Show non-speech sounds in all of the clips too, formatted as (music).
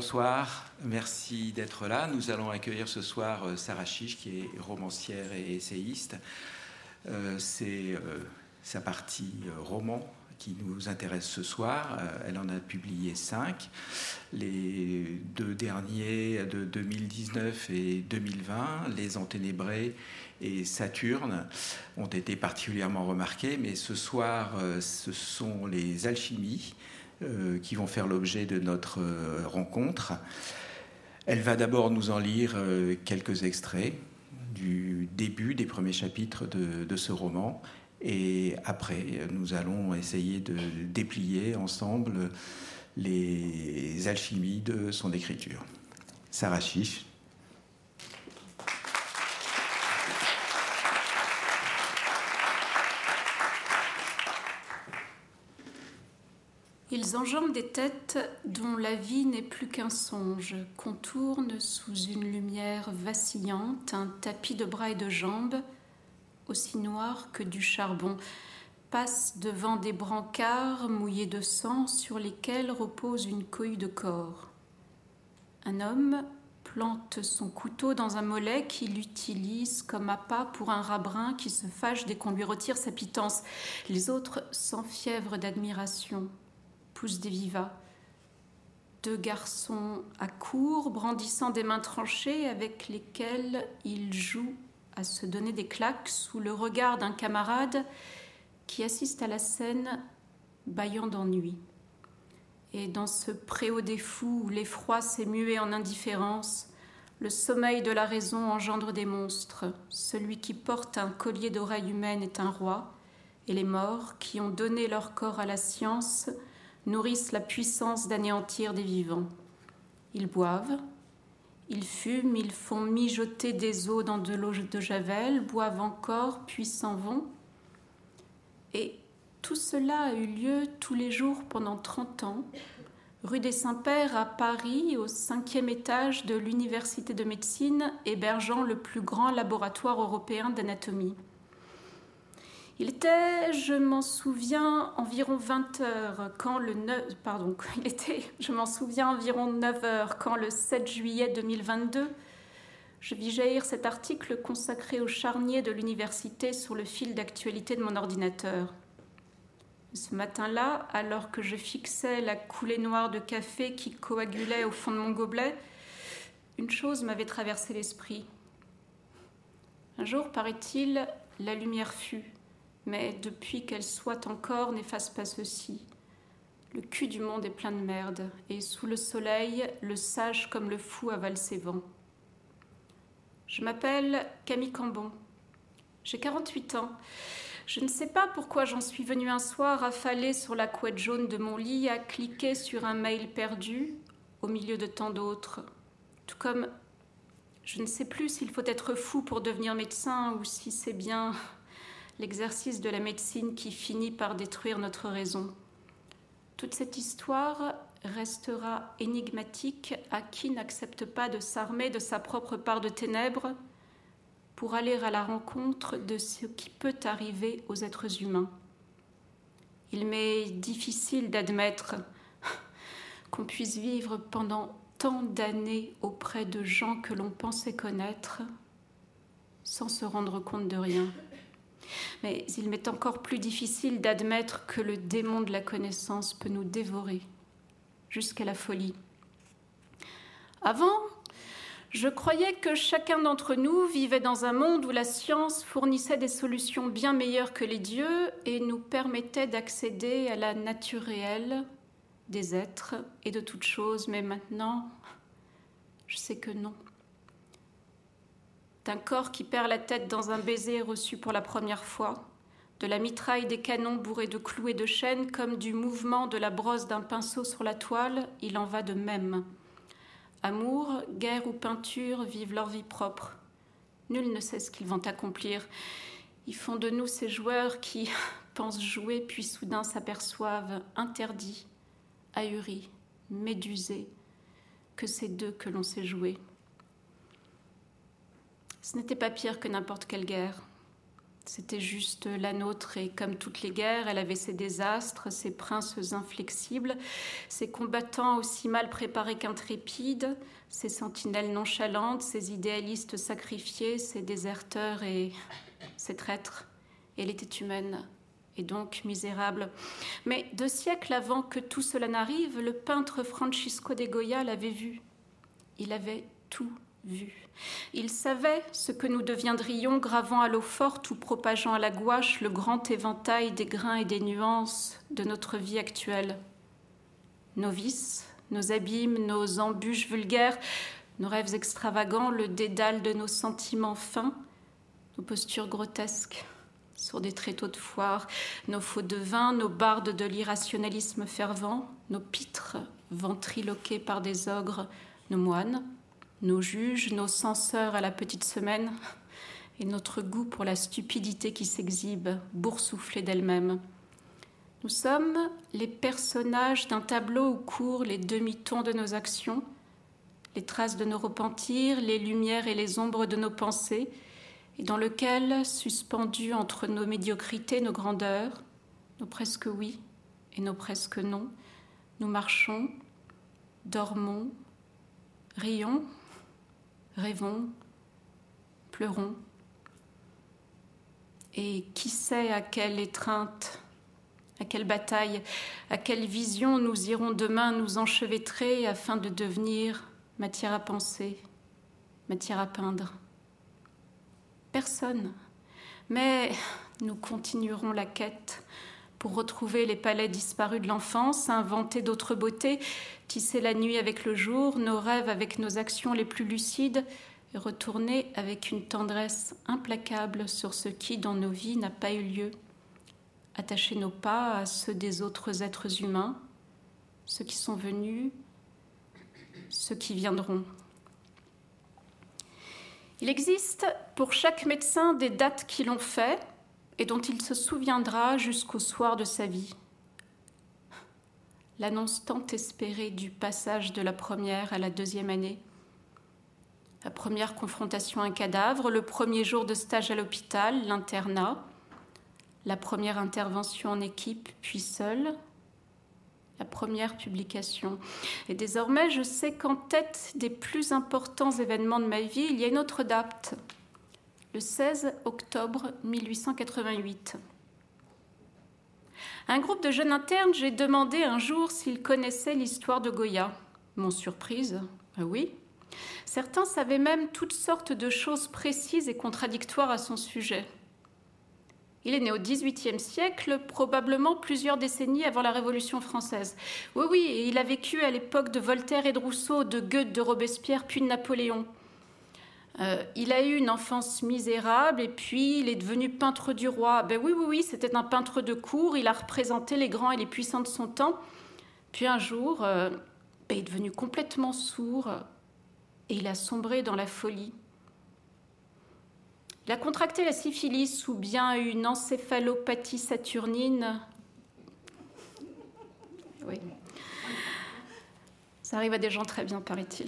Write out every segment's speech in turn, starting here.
Bonsoir, merci d'être là. Nous allons accueillir ce soir euh, Sarah Chiche, qui est romancière et essayiste. Euh, c'est euh, sa partie roman qui nous intéresse ce soir. elle en a publié cinq. Les deux derniers de 2019 et 2020, Les Enténébrés et Saturne, ont été particulièrement remarqués. Mais ce soir, ce sont les alchimies euh, qui vont faire l'objet de notre euh, rencontre. Elle va d'abord nous en lire euh, quelques extraits du début des premiers chapitres de, de, ce roman. Et après, nous allons essayer de déplier ensemble les alchimies de son écriture. Sarah Chiche, Ils enjambent des têtes dont la vie n'est plus qu'un songe, contournent sous une lumière vacillante un tapis de bras et de jambes, aussi noir que du charbon, passent devant des brancards mouillés de sang sur lesquels repose une cohue de corps. Un homme plante son couteau dans un mollet qu'il utilise comme appât pour un rabrin qui se fâche dès qu'on lui retire sa pitance. Les autres s'enfièvrent d'admiration poussent des vivas. Deux garçons à court, brandissant des mains tranchées avec lesquelles ils jouent à se donner des claques sous le regard d'un camarade qui assiste à la scène bâillant d'ennui. Et dans ce préau des fous où l'effroi s'est mué en indifférence, le sommeil de la raison engendre des monstres. Celui qui porte un collier d'oreilles humaines est un roi, et les morts qui ont donné leur corps à la science nourrissent la puissance d'anéantir des vivants. Ils boivent, ils fument, ils font mijoter des eaux dans de l'eau de Javel, boivent encore, puis s'en vont. Et tout cela a eu lieu tous les jours pendant 30 ans, rue des Saints-Pères à Paris, au cinquième étage de l'Université de médecine, hébergeant le plus grand laboratoire européen d'anatomie. Il était, je m'en souviens, environ 20 heures quand le 9, pardon, (laughs) il était, je m'en souviens, environ 9 heures quand le 7 juillet 2022, je vis jaillir cet article consacré au charnier de l'université sur le fil d'actualité de mon ordinateur. Ce matin-là, alors que je fixais la coulée noire de café qui coagulait au fond de mon gobelet, une chose m'avait traversé l'esprit. Un jour, paraît-il, la lumière fut mais depuis qu'elle soit encore, n'efface pas ceci. Le cul du monde est plein de merde, et sous le soleil, le sage comme le fou avale ses vents. Je m'appelle Camille Cambon. J'ai 48 ans. Je ne sais pas pourquoi j'en suis venue un soir affalée sur la couette jaune de mon lit à cliquer sur un mail perdu au milieu de tant d'autres. Tout comme je ne sais plus s'il faut être fou pour devenir médecin ou si c'est bien l'exercice de la médecine qui finit par détruire notre raison. Toute cette histoire restera énigmatique à qui n'accepte pas de s'armer de sa propre part de ténèbres pour aller à la rencontre de ce qui peut arriver aux êtres humains? Il m'est difficile d'admettre (laughs) qu'on puisse vivre pendant tant d'années auprès de gens que l'on pensait connaître sans se rendre compte de rien. Mais il m'est encore plus difficile d'admettre que le démon de la connaissance peut nous dévorer jusqu'à la folie. Avant, je croyais que chacun d'entre nous vivait dans un monde où la science fournissait des solutions bien meilleures que les dieux et nous permettait d'accéder à la nature réelle des êtres et de toutes choses, mais maintenant, je sais que non d'un corps qui perd la tête dans un baiser reçu pour la première fois, de la mitraille des canons bourrés de clous et de chaînes, comme du mouvement de la brosse d'un pinceau sur la toile, il en va de même. Amour, guerre ou peinture vivent leur vie propre. Nul ne sait ce qu'ils vont accomplir. Ils font de nous ces joueurs qui (laughs) pensent jouer puis soudain s'aperçoivent interdits, ahuris, médusés, que c'est d'eux que l'on sait jouer. Ce n'était pas pire que n'importe quelle guerre. C'était juste la nôtre et comme toutes les guerres, elle avait ses désastres, ses princes inflexibles, ses combattants aussi mal préparés qu'intrépides, ses sentinelles nonchalantes, ses idéalistes sacrifiés, ses déserteurs et ses traîtres. Elle était humaine et donc misérable. Mais deux siècles avant que tout cela n'arrive, le peintre Francisco de Goya l'avait vu. Il avait tout vu. Il savait ce que nous deviendrions gravant à l'eau forte ou propageant à la gouache le grand éventail des grains et des nuances de notre vie actuelle. Nos vices, nos abîmes, nos embûches vulgaires, nos rêves extravagants, le dédale de nos sentiments fins, nos postures grotesques sur des tréteaux de foire, nos faux de vin, nos bardes de l'irrationalisme fervent, nos pitres ventriloqués par des ogres, nos moines, nos juges, nos censeurs à la petite semaine, et notre goût pour la stupidité qui s'exhibe, boursouflée d'elle-même. Nous sommes les personnages d'un tableau où courent les demi-tons de nos actions, les traces de nos repentirs, les lumières et les ombres de nos pensées, et dans lequel, suspendus entre nos médiocrités, nos grandeurs, nos presque oui et nos presque non, nous marchons, dormons, rions rêvons, pleurons. Et qui sait à quelle étreinte, à quelle bataille, à quelle vision nous irons demain nous enchevêtrer afin de devenir matière à penser, matière à peindre. Personne. Mais nous continuerons la quête pour retrouver les palais disparus de l'enfance, inventer d'autres beautés, tisser la nuit avec le jour, nos rêves avec nos actions les plus lucides, et retourner avec une tendresse implacable sur ce qui, dans nos vies, n'a pas eu lieu. Attacher nos pas à ceux des autres êtres humains, ceux qui sont venus, ceux qui viendront. Il existe pour chaque médecin des dates qui l'ont fait, et dont il se souviendra jusqu'au soir de sa vie. L'annonce tant espérée du passage de la première à la deuxième année. La première confrontation à un cadavre, le premier jour de stage à l'hôpital, l'internat, la première intervention en équipe, puis seule, la première publication. Et désormais, je sais qu'en tête des plus importants événements de ma vie, il y a une autre date, le 16 octobre 1888. un groupe de jeunes internes, j'ai demandé un jour s'ils connaissaient l'histoire de Goya. Mon surprise, ah oui. Certains savaient même toutes sortes de choses précises et contradictoires à son sujet. Il est né au XVIIIe siècle, probablement plusieurs décennies avant la Révolution française. Oui, oui, il a vécu à l'époque de Voltaire et de Rousseau, de Goethe, de Robespierre, puis de Napoléon. Euh, il a eu une enfance misérable et puis il est devenu peintre du roi. Ben oui, oui, oui, c'était un peintre de cour. Il a représenté les grands et les puissants de son temps. Puis un jour, euh, ben, il est devenu complètement sourd et il a sombré dans la folie. Il a contracté la syphilis ou bien une encéphalopathie saturnine. Oui. Ça arrive à des gens très bien, paraît-il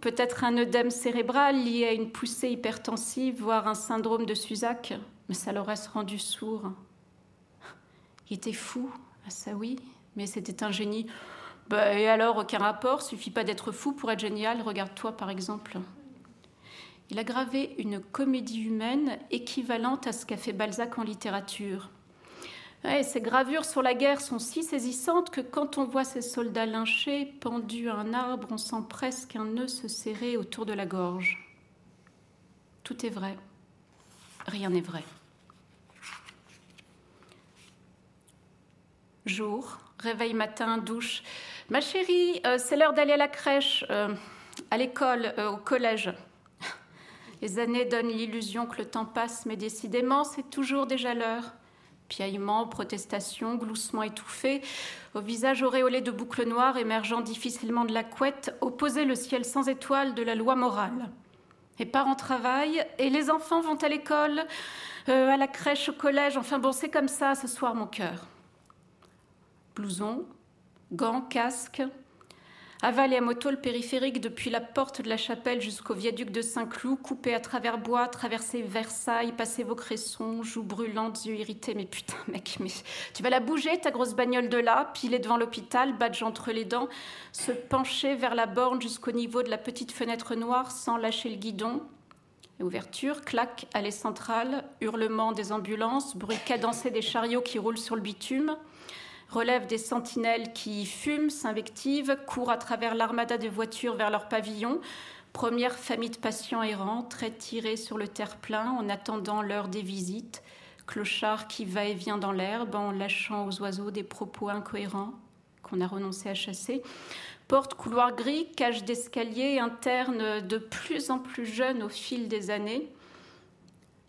peut-être un œdème cérébral lié à une poussée hypertensive, voire un syndrome de Suzac, mais ça l'aurait rendu sourd. Il était fou, ah ça oui, mais c'était un génie. Bah, et alors, aucun rapport, suffit pas d'être fou pour être génial, regarde-toi par exemple. Il a gravé une comédie humaine équivalente à ce qu'a fait Balzac en littérature ces gravures sur la guerre sont si saisissantes que quand on voit ces soldats lynchés pendus à un arbre, on sent presque un nœud se serrer autour de la gorge. Tout est vrai, rien n'est vrai. Jour, réveil matin, douche. Ma chérie, euh, c'est l'heure d'aller à la crèche, euh, à l'école, euh, au collège. (laughs) Les années donnent l'illusion que le temps passe, mais décidément, c'est toujours déjà l'heure. Piaillements, protestations, gloussements étouffés, au visage auréolé de boucles noires émergeant difficilement de la couette, opposait le ciel sans étoiles de la loi morale. Les parents travaillent et les enfants vont à l'école, euh, à la crèche, au collège, enfin bon, c'est comme ça ce soir mon cœur. Blouson, gants, casque. Avaler à moto le périphérique depuis la porte de la chapelle jusqu'au viaduc de Saint-Cloud, couper à travers bois, traverser Versailles, passer vos cressons, joues brûlantes, yeux irrités. Mais putain, mec, mais tu vas la bouger, ta grosse bagnole de là, piler devant l'hôpital, badge entre les dents, se pencher vers la borne jusqu'au niveau de la petite fenêtre noire sans lâcher le guidon. ouverture, claque, allée centrale, hurlement des ambulances, bruit cadencé des chariots qui roulent sur le bitume relève des sentinelles qui fument, s'invectivent, courent à travers l'armada de voitures vers leur pavillon. Première famille de patients errants, très tirés sur le terre-plein en attendant l'heure des visites. Clochard qui va et vient dans l'herbe en lâchant aux oiseaux des propos incohérents qu'on a renoncé à chasser. Porte, couloir gris, cage d'escalier, interne de plus en plus jeune au fil des années.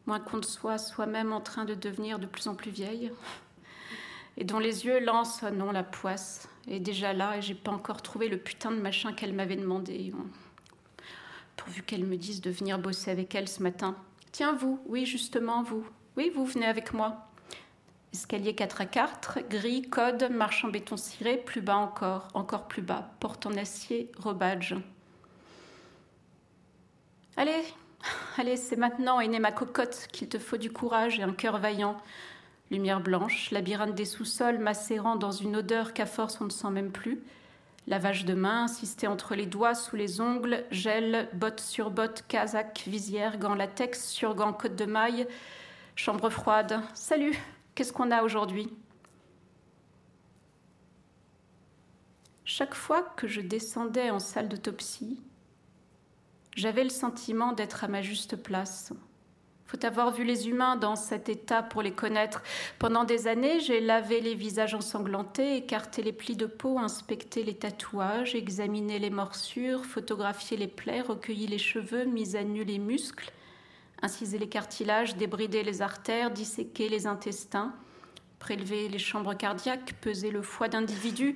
Moins qu'on ne soit soi-même en train de devenir de plus en plus vieille et dont les yeux lancent non la poisse est déjà là et j'ai pas encore trouvé le putain de machin qu'elle m'avait demandé. Pourvu qu'elle me dise de venir bosser avec elle ce matin. Tiens, vous, oui, justement, vous. Oui, vous venez avec moi. Escalier 4 à 4, gris, code, marche en béton ciré, plus bas encore, encore plus bas, porte en acier, rebadge. Allez, allez, c'est maintenant, aînée ma cocotte, qu'il te faut du courage et un cœur vaillant. Lumière blanche, labyrinthe des sous-sols macérant dans une odeur qu'à force on ne sent même plus. Lavage de main, insisté entre les doigts, sous les ongles, gel, bottes sur bottes, casaque, visière, gants latex, sur gants côte de maille, chambre froide. Salut, qu'est-ce qu'on a aujourd'hui? Chaque fois que je descendais en salle d'autopsie, j'avais le sentiment d'être à ma juste place, faut avoir vu les humains dans cet état pour les connaître. Pendant des années, j'ai lavé les visages ensanglantés, écarté les plis de peau, inspecté les tatouages, examiné les morsures, photographié les plaies, recueilli les cheveux, mis à nu les muscles, incisé les cartilages, débridé les artères, disséqué les intestins, prélevé les chambres cardiaques, pesé le foie d'individus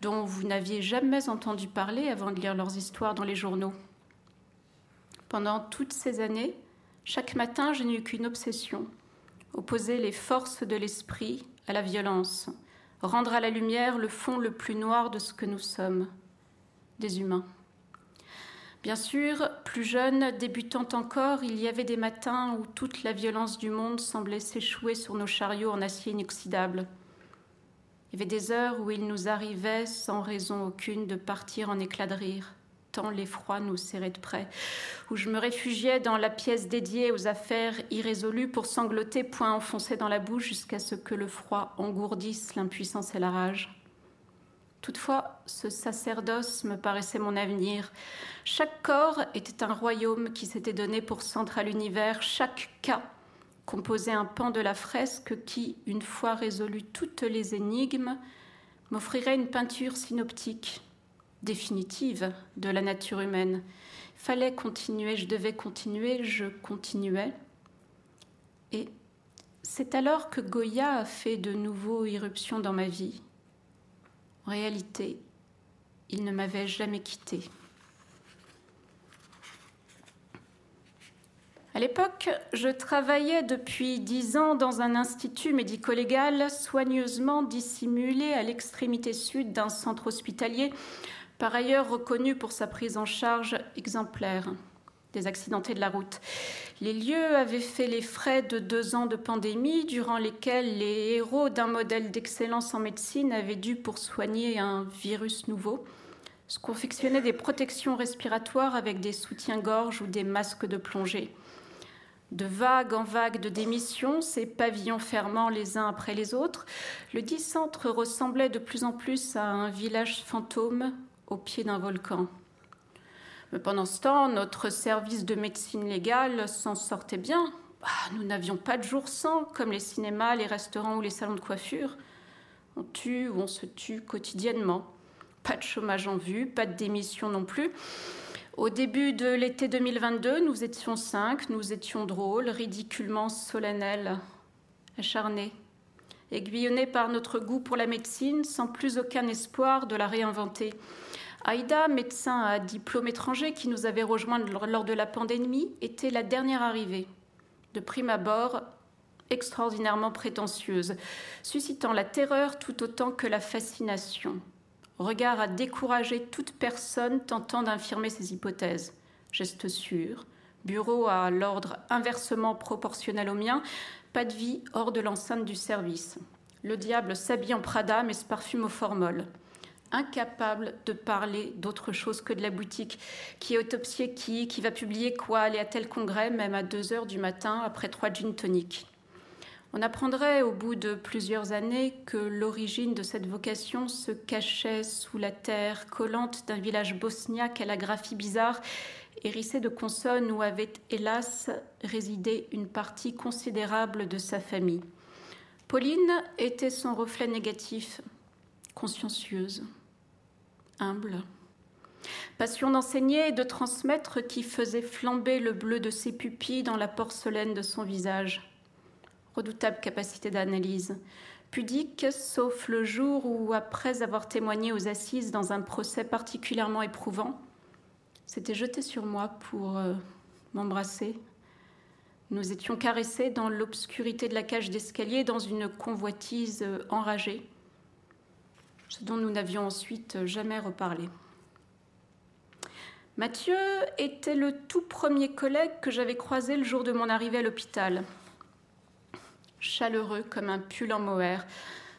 dont vous n'aviez jamais entendu parler avant de lire leurs histoires dans les journaux. Pendant toutes ces années, chaque matin, je n'ai eu qu'une obsession opposer les forces de l'esprit à la violence, rendre à la lumière le fond le plus noir de ce que nous sommes, des humains. Bien sûr, plus jeune, débutant encore, il y avait des matins où toute la violence du monde semblait s'échouer sur nos chariots en acier inoxydable. Il y avait des heures où il nous arrivait, sans raison aucune, de partir en éclats de rire l'effroi nous serrait de près, où je me réfugiais dans la pièce dédiée aux affaires irrésolues pour sangloter, point enfoncé dans la bouche, jusqu'à ce que le froid engourdisse l'impuissance et la rage. Toutefois, ce sacerdoce me paraissait mon avenir. Chaque corps était un royaume qui s'était donné pour centre à l'univers, chaque cas composait un pan de la fresque qui, une fois résolu toutes les énigmes, m'offrirait une peinture synoptique définitive de la nature humaine. Fallait continuer, je devais continuer, je continuais. Et c'est alors que Goya a fait de nouveau irruption dans ma vie. En réalité, il ne m'avait jamais quitté. À l'époque, je travaillais depuis dix ans dans un institut médico-légal soigneusement dissimulé à l'extrémité sud d'un centre hospitalier par ailleurs reconnu pour sa prise en charge exemplaire des accidentés de la route. Les lieux avaient fait les frais de deux ans de pandémie durant lesquels les héros d'un modèle d'excellence en médecine avaient dû, pour soigner un virus nouveau, se confectionner des protections respiratoires avec des soutiens-gorge ou des masques de plongée. De vague en vague de démissions, ces pavillons fermant les uns après les autres, le centre ressemblait de plus en plus à un village fantôme au pied d'un volcan. Mais pendant ce temps, notre service de médecine légale s'en sortait bien. Bah, nous n'avions pas de jour sans, comme les cinémas, les restaurants ou les salons de coiffure. On tue ou on se tue quotidiennement. Pas de chômage en vue, pas de démission non plus. Au début de l'été 2022, nous étions cinq, nous étions drôles, ridiculement solennels, acharnés, aiguillonnés par notre goût pour la médecine, sans plus aucun espoir de la réinventer. Aïda, médecin à diplôme étranger qui nous avait rejoint lors de la pandémie, était la dernière arrivée. De prime abord, extraordinairement prétentieuse, suscitant la terreur tout autant que la fascination. regard à décourager toute personne tentant d'infirmer ses hypothèses. Geste sûr, bureau à l'ordre inversement proportionnel au mien, pas de vie hors de l'enceinte du service. Le diable s'habille en Prada mais se parfume au formol. Incapable de parler d'autre chose que de la boutique. Qui est autopsié qui Qui va publier quoi Aller à tel congrès, même à 2 heures du matin, après trois gin toniques. On apprendrait au bout de plusieurs années que l'origine de cette vocation se cachait sous la terre collante d'un village bosniaque à la graphie bizarre, hérissé de consonnes où avait hélas résidé une partie considérable de sa famille. Pauline était son reflet négatif, consciencieuse, humble. Passion d'enseigner et de transmettre qui faisait flamber le bleu de ses pupilles dans la porcelaine de son visage redoutable capacité d'analyse, pudique sauf le jour où, après avoir témoigné aux assises dans un procès particulièrement éprouvant, s'était jeté sur moi pour euh, m'embrasser. Nous étions caressés dans l'obscurité de la cage d'escalier dans une convoitise euh, enragée, ce dont nous n'avions ensuite jamais reparlé. Mathieu était le tout premier collègue que j'avais croisé le jour de mon arrivée à l'hôpital chaleureux comme un pull en mohair,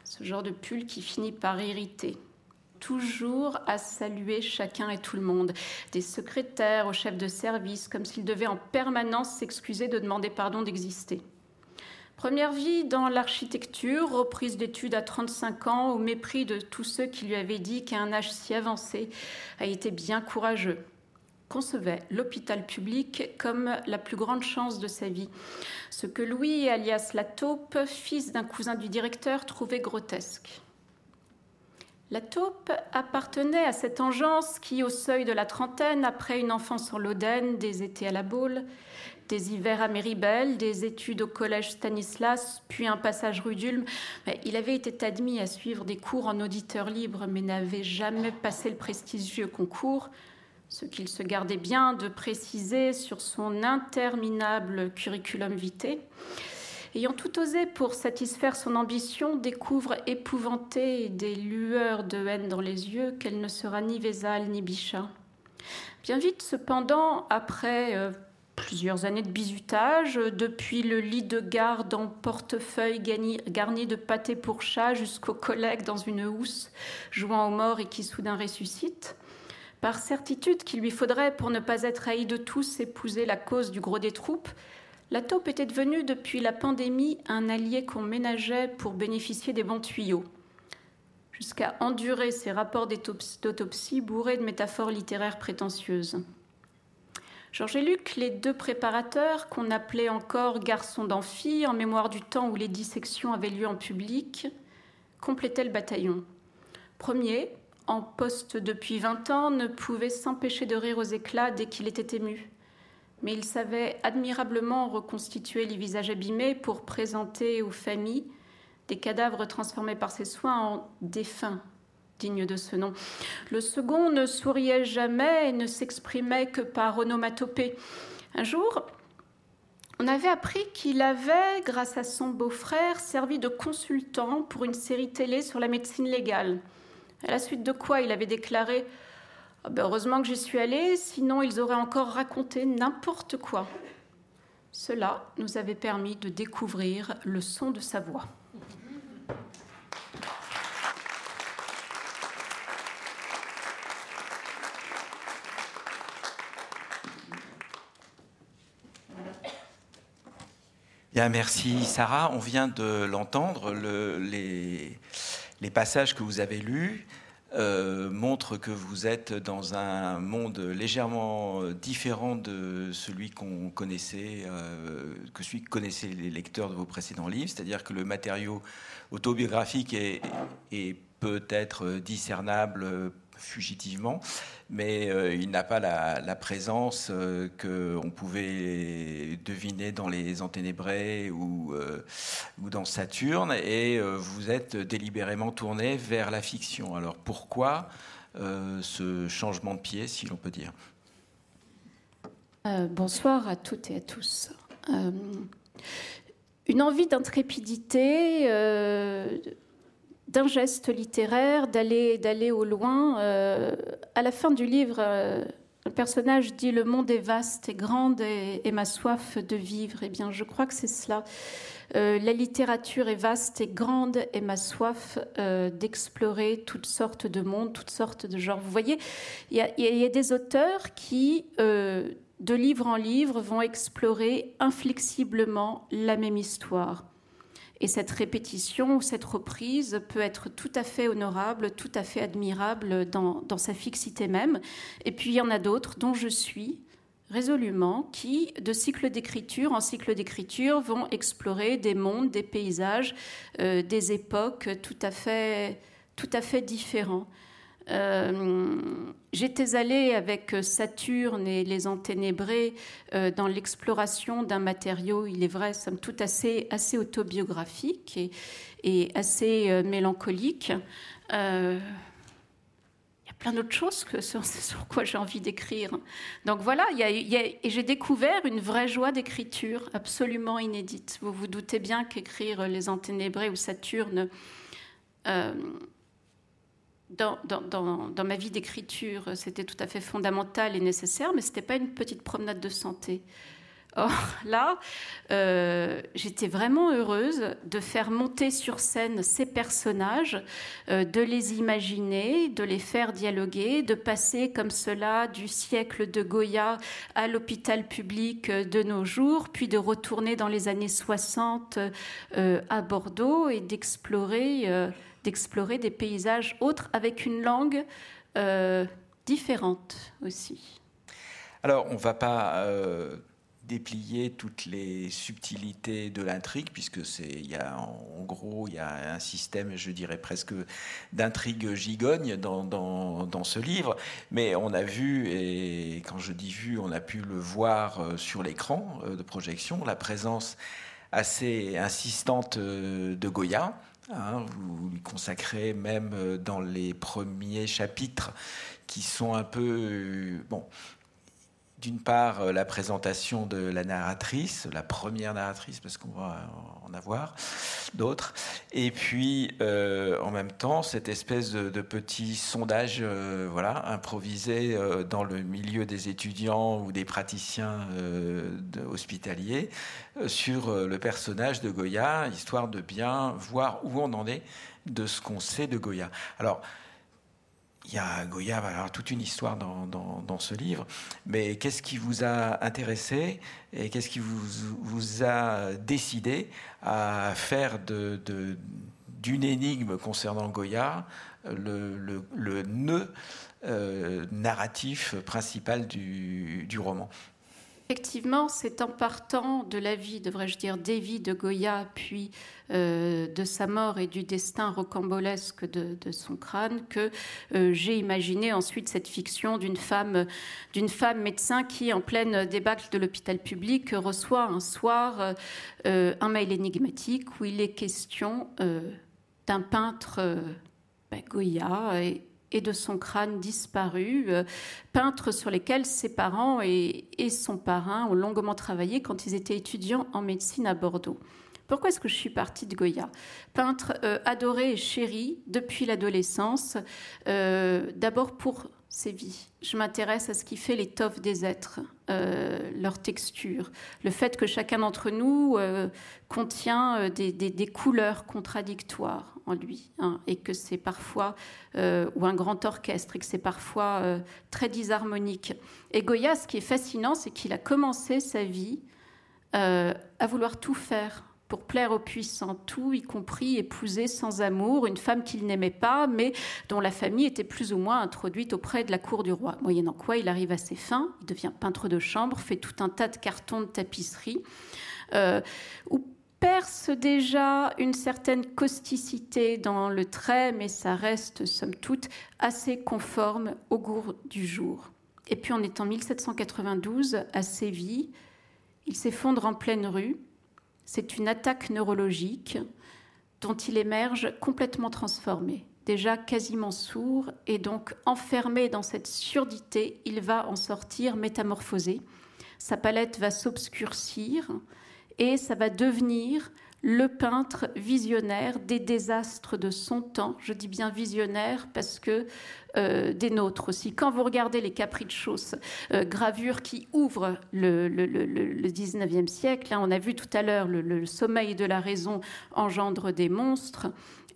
ce genre de pull qui finit par irriter. Toujours à saluer chacun et tout le monde, des secrétaires aux chefs de service, comme s'ils devaient en permanence s'excuser de demander pardon d'exister. Première vie dans l'architecture, reprise d'études à 35 ans, au mépris de tous ceux qui lui avaient dit qu'à un âge si avancé a été bien courageux concevait l'hôpital public comme la plus grande chance de sa vie, ce que Louis, alias la taupe, fils d'un cousin du directeur, trouvait grotesque. La taupe appartenait à cette engeance qui, au seuil de la trentaine, après une enfance en Lodène, des étés à la Baule, des hivers à Méribel, des études au collège Stanislas, puis un passage rue d'Ulm, il avait été admis à suivre des cours en auditeur libre, mais n'avait jamais passé le prestigieux concours ce qu'il se gardait bien de préciser sur son interminable curriculum vitae. Ayant tout osé pour satisfaire son ambition, découvre épouvantée des lueurs de haine dans les yeux qu'elle ne sera ni Vézal ni Bichat. Bien vite, cependant, après euh, plusieurs années de bizutage, depuis le lit de garde en portefeuille garni, de pâté pour chat jusqu'au collègue dans une housse jouant aux morts et qui soudain ressuscite, par certitude qu'il lui faudrait, pour ne pas être haï de tous, épouser la cause du gros des troupes, la taupe était devenue depuis la pandémie un allié qu'on ménageait pour bénéficier des bons tuyaux, jusqu'à endurer ses rapports d'autopsie bourrés de métaphores littéraires prétentieuses. Georges et Luc, les deux préparateurs qu'on appelait encore garçons d'amphi en mémoire du temps où les dissections avaient lieu en public, complétaient le bataillon. Premier, en poste depuis vingt ans, ne pouvait s'empêcher de rire aux éclats dès qu'il était ému. Mais il savait admirablement reconstituer les visages abîmés pour présenter aux familles des cadavres transformés par ses soins en défunts dignes de ce nom. Le second ne souriait jamais et ne s'exprimait que par onomatopée. Un jour, on avait appris qu'il avait, grâce à son beau-frère, servi de consultant pour une série télé sur la médecine légale. À la suite de quoi il avait déclaré ah ben, Heureusement que j'y suis allé, sinon ils auraient encore raconté n'importe quoi. Cela nous avait permis de découvrir le son de sa voix. Merci Sarah. On vient de l'entendre. Le, les, les passages que vous avez lus euh, montrent que vous êtes dans un monde légèrement différent de celui qu'on connaissait, euh, que celui que connaissaient les lecteurs de vos précédents livres, c'est-à-dire que le matériau autobiographique est peut-être discernable fugitivement, mais euh, il n'a pas la, présence euh, qu'on pouvait deviner dans les Enténébrés ou, euh, ou dans Saturne, et vous êtes délibérément tourné vers la fiction. Alors pourquoi ce changement de pied, si l'on peut dire? Bonsoir à toutes et à tous. une envie d'intrépidité d'un geste littéraire, d'aller d'aller au loin. Euh, à la fin du livre, euh, le personnage dit le monde est vaste et grande et, ma soif de vivre. Eh bien, je crois que c'est cela. Euh, la littérature est vaste et grande et ma soif d'explorer toutes sortes de mondes, toutes sortes de genres. Vous voyez, il y, a des auteurs qui, de livre en livre, vont explorer inflexiblement la même histoire. Et cette répétition ou cette reprise peut être tout à fait honorable, tout à fait admirable dans, sa fixité même. Et puis il y en a d'autres dont je suis résolument qui, de cycle d'écriture en cycle d'écriture, vont explorer des mondes, des paysages, euh, des époques tout à fait, tout à fait différents. Euh, j'étais allée avec Saturne et les enténébrés euh, dans l'exploration d'un matériau, il est vrai, somme toute assez, autobiographique et, assez euh, mélancolique. il y a plein d'autres choses que sur, (laughs) sur quoi j'ai envie d'écrire. Donc voilà, j'ai découvert une vraie joie d'écriture absolument inédite. Vous vous doutez bien qu'écrire Les Enténébrés ou Saturne dans, ma vie d'écriture, c'était tout à fait fondamental et nécessaire, mais ce n'était pas une petite promenade de santé. Or, là, euh, j'étais vraiment heureuse de faire monter sur scène ces personnages, euh, de les imaginer, de les faire dialoguer, de passer comme cela du siècle de Goya à l'hôpital public de nos jours, puis de retourner dans les années 60 euh, à Bordeaux et d'explorer d'explorer des paysages autres avec une langue euh, différente aussi. Alors, on ne va pas euh, déplier toutes les subtilités de l'intrigue, puisque c'est, y a, en gros, il y a un système, je dirais presque, d'intrigue gigogne dans, dans, dans, ce livre. Mais on a vu, et quand je dis vu, on a pu le voir euh, sur l'écran de projection, la présence assez insistante de Goya. Hein, vous lui consacrez même euh, dans les premiers chapitres qui sont un peu... Euh, bon, d'une part, euh, la présentation de la narratrice, la première narratrice, parce qu'on va en avoir d'autres, et puis en même temps, cette espèce de, petit sondage voilà, improvisé dans le milieu des étudiants ou des praticiens hospitaliers sur le personnage de Goya, histoire de bien voir où on en est de ce qu'on sait de Goya. Alors, il y a Goya va avoir toute une histoire dans, ce livre, mais qu'est-ce qui vous a intéressé et qu'est-ce qui vous, vous, a décidé à faire de, d'une énigme concernant Goya le, nœud euh, narratif principal du roman? Effectivement, c'est en partant de la vie, devrais-je dire, des vies de Goya, puis euh, de sa mort et du destin rocambolesque de, son crâne, que euh, j'ai imaginé ensuite cette fiction d'une femme, d'une femme médecin qui, en pleine débâcle de l'hôpital public, reçoit un soir euh, un mail énigmatique où il est question d'un peintre ben, Goya et de son crâne disparu, euh, peintre sur lesquels ses parents et, son parrain ont longuement travaillé quand ils étaient étudiants en médecine à Bordeaux. Pourquoi est-ce que je suis partie de Goya? Peintre euh, adoré et chéri depuis l'adolescence, euh, d'abord pour ses vies. Je m'intéresse à ce qui fait l'étoffe des êtres, euh, leur texture, le fait que chacun d'entre nous euh, contient euh, des, couleurs contradictoires en lui, hein, et que c'est parfois, ou un grand orchestre, et que c'est parfois très disharmonique. Et Goya, ce qui est fascinant, c'est qu'il a commencé sa vie à vouloir tout faire pour plaire aux puissants, tout, y compris épouser sans amour une femme qu'il n'aimait pas, mais dont la famille était plus ou moins introduite auprès de la cour du roi. Moyennant quoi, il arrive à ses fins, il devient peintre de chambre, fait tout un tas de cartons de tapisserie, euh, où perce déjà une certaine causticité dans le trait, mais ça reste, somme toute, assez conforme au goût du jour. Et puis on est en 1792 à Séville, il s'effondre en pleine rue, c'est une attaque neurologique dont il émerge complètement transformé, déjà quasiment sourd, et donc enfermé dans cette surdité, il va en sortir métamorphosé. Sa palette va s'obscurcir et ça va devenir le peintre visionnaire des désastres de son temps. Je dis bien visionnaire parce que euh, des nôtres aussi. Quand vous regardez les capriccios, euh, gravures qui ouvrent le, le, le, 19e siècle, hein, on a vu tout à l'heure le, sommeil de la raison engendre des monstres.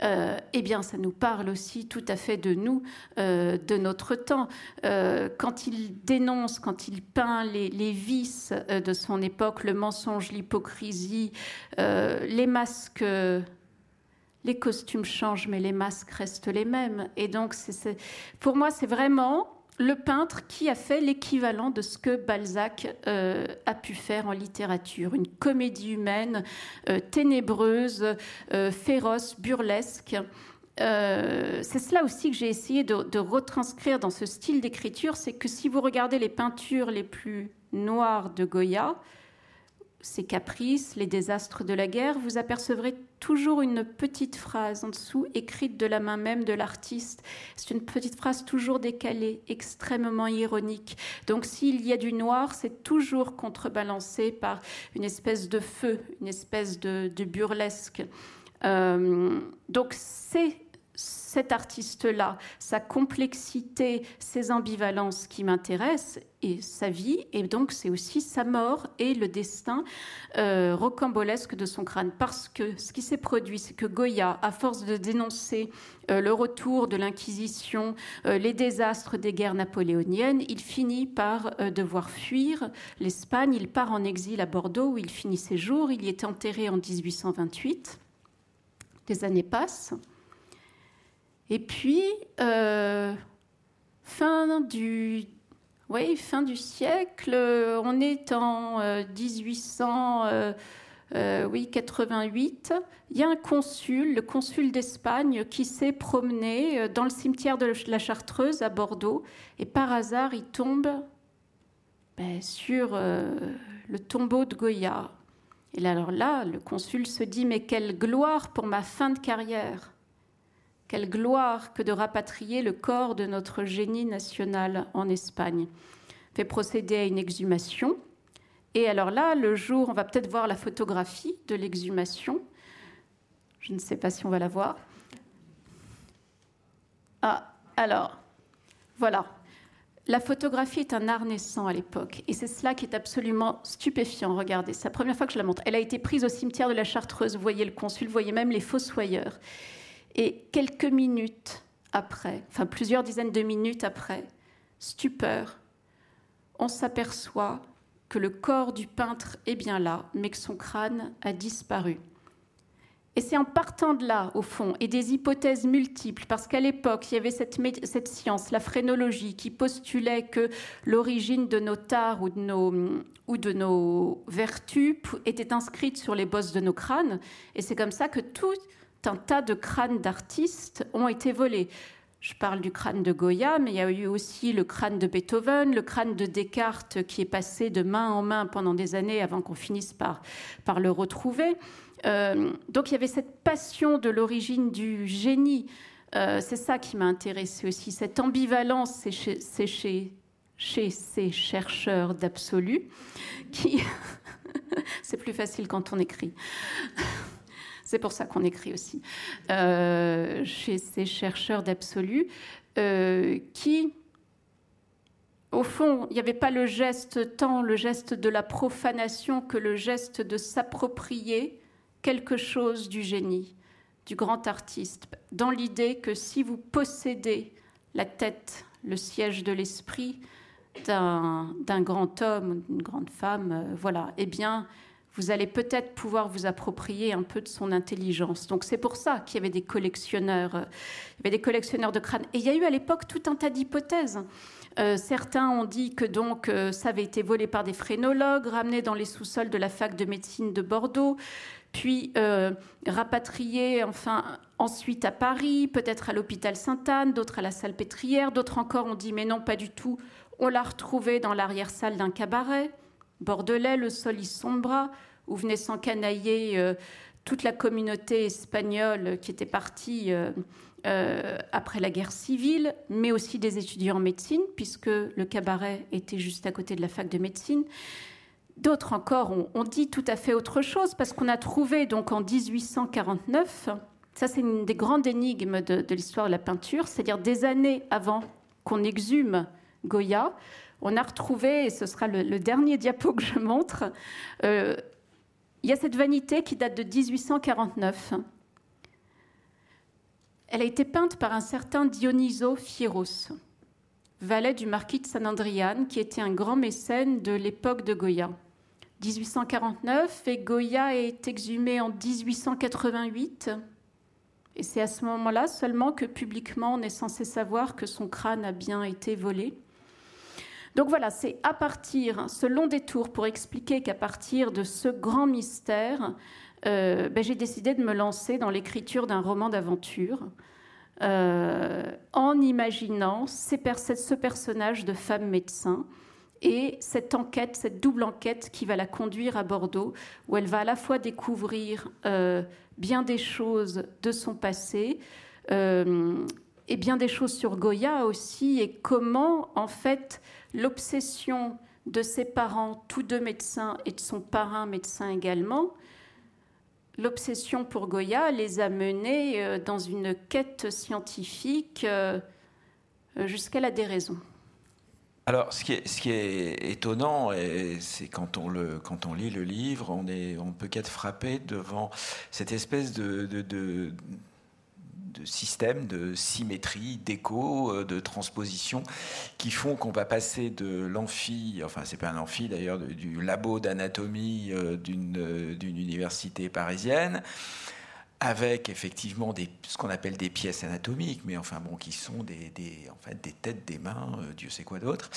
Euh, eh bien, ça nous parle aussi tout à fait de nous, de notre temps. quand il dénonce, quand il peint les vices de son époque, le mensonge, l'hypocrisie, les masques les costumes changent, mais les masques restent les mêmes. Et donc, pour moi, c'est vraiment le peintre qui a fait l'équivalent de ce que Balzac euh, a pu faire en littérature. Une comédie humaine euh, ténébreuse, euh, féroce, burlesque. c'est cela aussi que j'ai essayé de, de, retranscrire dans ce style d'écriture, c'est que si vous regardez les peintures les plus noires de Goya, ses caprices, les désastres de la guerre, vous apercevrez toujours une petite phrase en dessous, écrite de la main même de l'artiste. C'est une petite phrase toujours décalée, extrêmement ironique. Donc s'il y a du noir, c'est toujours contrebalancé par une espèce de feu, une espèce de, burlesque. Euh, donc c'est cet artiste-là, sa complexité, ses ambivalences qui m'intéressent, et sa vie, et donc c'est aussi sa mort et le destin euh, rocambolesque de son crâne. Parce que ce qui s'est produit, c'est que Goya, à force de dénoncer euh, le retour de l'Inquisition, euh, les désastres des guerres napoléoniennes, il finit par devoir fuir l'Espagne. Il part en exil à Bordeaux où il finit ses jours. Il y est enterré en 1828. Des années passent. Et puis, euh, fin du, oui, fin du siècle, on est en 1888. Euh, euh, il y a un consul, le consul d'Espagne, qui s'est promené dans le cimetière de la Chartreuse à Bordeaux, et par hasard, il tombe ben, sur le tombeau de Goya. Et alors là, le consul se dit, mais quelle gloire pour ma fin de carrière quelle gloire que de rapatrier le corps de notre génie national en Espagne. Fait procéder à une exhumation. Et alors là, le jour, on va peut-être voir la photographie de l'exhumation. Je ne sais pas si on va la voir. Ah, alors, voilà. La photographie est un art naissant à l'époque, et c'est cela qui est absolument stupéfiant. Regardez, c'est la première fois que je la montre. Elle a été prise au cimetière de la Chartreuse. Vous voyez le consul, vous voyez même les fossoyeurs. Et quelques minutes après, enfin plusieurs dizaines de minutes après, stupeur, on s'aperçoit que le corps du peintre est bien là, mais que son crâne a disparu. Et c'est en partant de là, au fond, et des hypothèses multiples, parce qu'à l'époque, il y avait cette, cette, science, la phrénologie, qui postulait que l'origine de nos tares ou de nos, ou de nos vertus était inscrite sur les bosses de nos crânes. Et c'est comme ça que tout, un tas de crânes d'artistes ont été volés. Je parle du crâne de Goya, mais il y a eu aussi le crâne de Beethoven, le crâne de Descartes qui est passé de main en main pendant des années avant qu'on finisse par, le retrouver. Euh, donc il y avait cette passion de l'origine du génie. Euh, c'est ça qui m'a intéressée aussi. Cette ambivalence, c'est chez, chez, chez, ces chercheurs d'absolu qui... (laughs) c'est plus facile quand on écrit. C'est pour ça qu'on écrit aussi. Euh, chez ces chercheurs d'absolu euh, qui, au fond, il n'y avait pas le geste, tant le geste de la profanation que le geste de s'approprier quelque chose du génie, du grand artiste, dans l'idée que si vous possédez la tête, le siège de l'esprit d'un grand homme, d'une grande femme, euh, voilà, eh bien, vous allez peut-être pouvoir vous approprier un peu de son intelligence. Donc c'est pour ça qu'il y avait des collectionneurs, euh, des collectionneurs de crânes. Et il y a eu à l'époque tout un tas d'hypothèses. Euh, certains ont dit que donc euh, ça avait été volé par des phrénologues, ramené dans les sous-sols de la fac de médecine de Bordeaux, puis rapatrié enfin ensuite à Paris, peut-être à l'hôpital Sainte-Anne, d'autres à la salle pétrière, d'autres encore ont dit mais non pas du tout, on l'a retrouvé dans l'arrière-salle d'un cabaret bordelais, le sol y sombra, où venait s'encanailler euh, toute la communauté espagnole qui était partie euh, euh, après la guerre civile, mais aussi des étudiants en médecine, puisque le cabaret était juste à côté de la fac de médecine. D'autres encore ont, dit tout à fait autre chose parce qu'on a trouvé donc en 1849, ça c'est une des grandes énigmes de, l'histoire de la peinture, c'est-à-dire des années avant qu'on exhume Goya, on a retrouvé, et ce sera le, dernier diapo que je montre, euh, il y a cette vanité qui date de 1849. Elle a été peinte par un certain Dioniso Fieros, valet du marquis de San Andrian, qui était un grand mécène de l'époque de Goya. 1849 et Goya est exhumé en 1888. Et c'est à ce moment-là seulement que publiquement on est censé savoir que son crâne a bien été volé. Donc voilà, c'est à partir, ce long détour pour expliquer qu'à partir de ce grand mystère, euh, ben, j'ai décidé de me lancer dans l'écriture d'un roman d'aventure. Euh, en imaginant ce personnage de femme médecin et cette enquête, cette double enquête qui va la conduire à Bordeaux, où elle va à la fois découvrir euh, bien des choses de son passé et bien des choses sur Goya aussi, et comment en fait l'obsession de ses parents, tous deux médecins, et de son parrain médecin également, l'obsession pour Goya les a menés euh, dans une quête scientifique euh, jusqu'à la déraison. Alors, ce qui est, étonnant, c'est quand on, quand on lit le livre, on, on peut qu'être frappé devant cette espèce de systèmes, de symétrie, d'écho, euh, de transposition, qui font qu'on va passer de l'amphi, enfin c'est pas un amphi d'ailleurs, du labo d'anatomie euh, euh, d'une université parisienne, avec effectivement des, ce qu'on appelle des pièces anatomiques, mais enfin bon, qui sont des, en des têtes, des mains, Dieu sait quoi d'autre,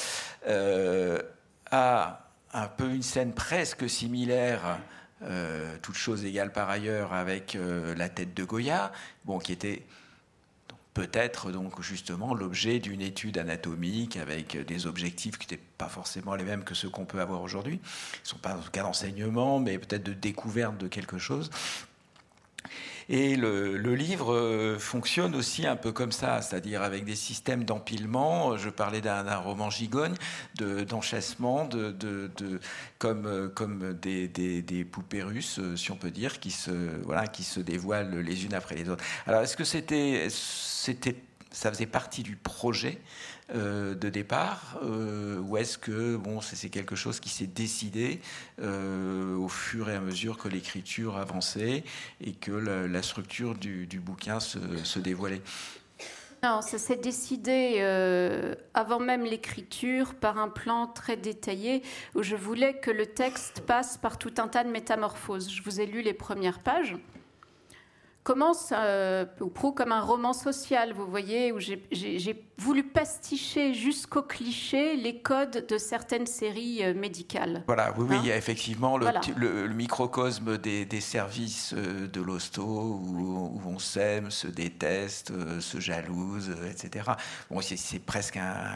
à un peu une scène presque similaire euh, toute chose égale par ailleurs avec euh, la tête de Goya, bon, qui était peut-être donc justement l'objet d'une étude anatomique avec des objectifs qui n'étaient pas forcément les mêmes que ceux qu'on peut avoir aujourd'hui. Ils ne sont pas en tout cas d'enseignement, mais peut-être de découverte de quelque chose. Et le, livre euh, fonctionne aussi un peu comme ça, c'est-à-dire avec des systèmes d'empilement. Je parlais d'un roman gigogne, d'enchaissement, de, comme, euh, des, des, poupées russes, euh, si on peut dire, qui se, voilà, qui se dévoilent les unes après les autres. Alors, est-ce que c'était, c'était, ça faisait partie du projet euh, de départ euh, ou est-ce que bon, c'est quelque chose qui s'est décidé euh, au fur et à mesure que l'écriture avançait et que la, structure du, bouquin se, dévoilait? Non, ça s'est décidé avant même l'écriture par un plan très détaillé où je voulais que le texte passe par tout un tas de métamorphoses. Je vous ai lu les premières pages commence euh, ou pro comme un roman social, vous voyez, où j'ai voulu pasticher jusqu'au cliché les codes de certaines séries euh, médicales. Voilà, oui, oui, il y a hein effectivement le, microcosme des, services euh, de l'hosto où, on s'aime, se déteste, se jalouse, etc. Bon, c'est presque un,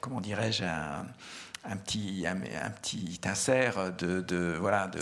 comment dirais-je, un un petit, un, petit insert de, de voilà, de,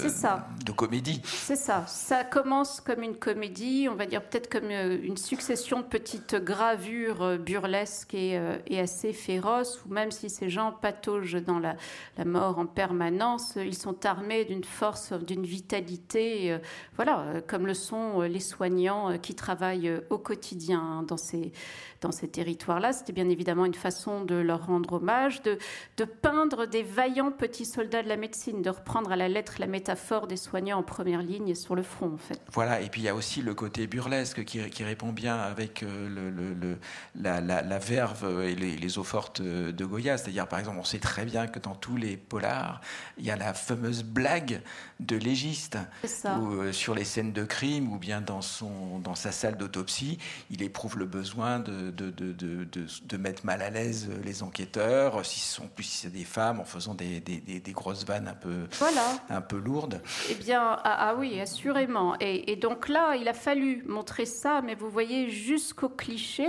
de comédie. C'est ça. Ça commence comme une comédie, on va dire peut-être comme euh, une succession de petites gravures euh, burlesques et, euh, et assez féroces, ou même si ces gens pataugent dans la, la mort en permanence, ils sont armés d'une force, d'une vitalité, voilà, comme le sont les soignants qui travaillent au quotidien dans ces, dans ces territoires-là. C'était bien évidemment une façon de leur rendre hommage, de, de peindre des vaillants petits soldats de la médecine, de reprendre à la lettre la métaphore des soignants en première ligne et sur le front, en fait. Voilà, et puis il y a aussi le côté burlesque qui, qui répond bien avec euh, le, le, la, la, verve et les, eaux fortes de Goya. C'est-à-dire, par exemple, on sait très bien que dans tous les polars, il y a la fameuse blague de légiste, où, euh, sur les scènes de crime ou bien dans, son, dans sa salle d'autopsie, il éprouve le besoin de de, de, de, mettre mal à l'aise les enquêteurs, si ce sont plus si c'est des femmes, en faisant des, des, des, grosses vannes un peu, voilà. un peu lourdes. Eh bien, ah, ah oui, assurément. Et, et, donc là, il a fallu montrer ça, mais vous voyez, jusqu'au cliché,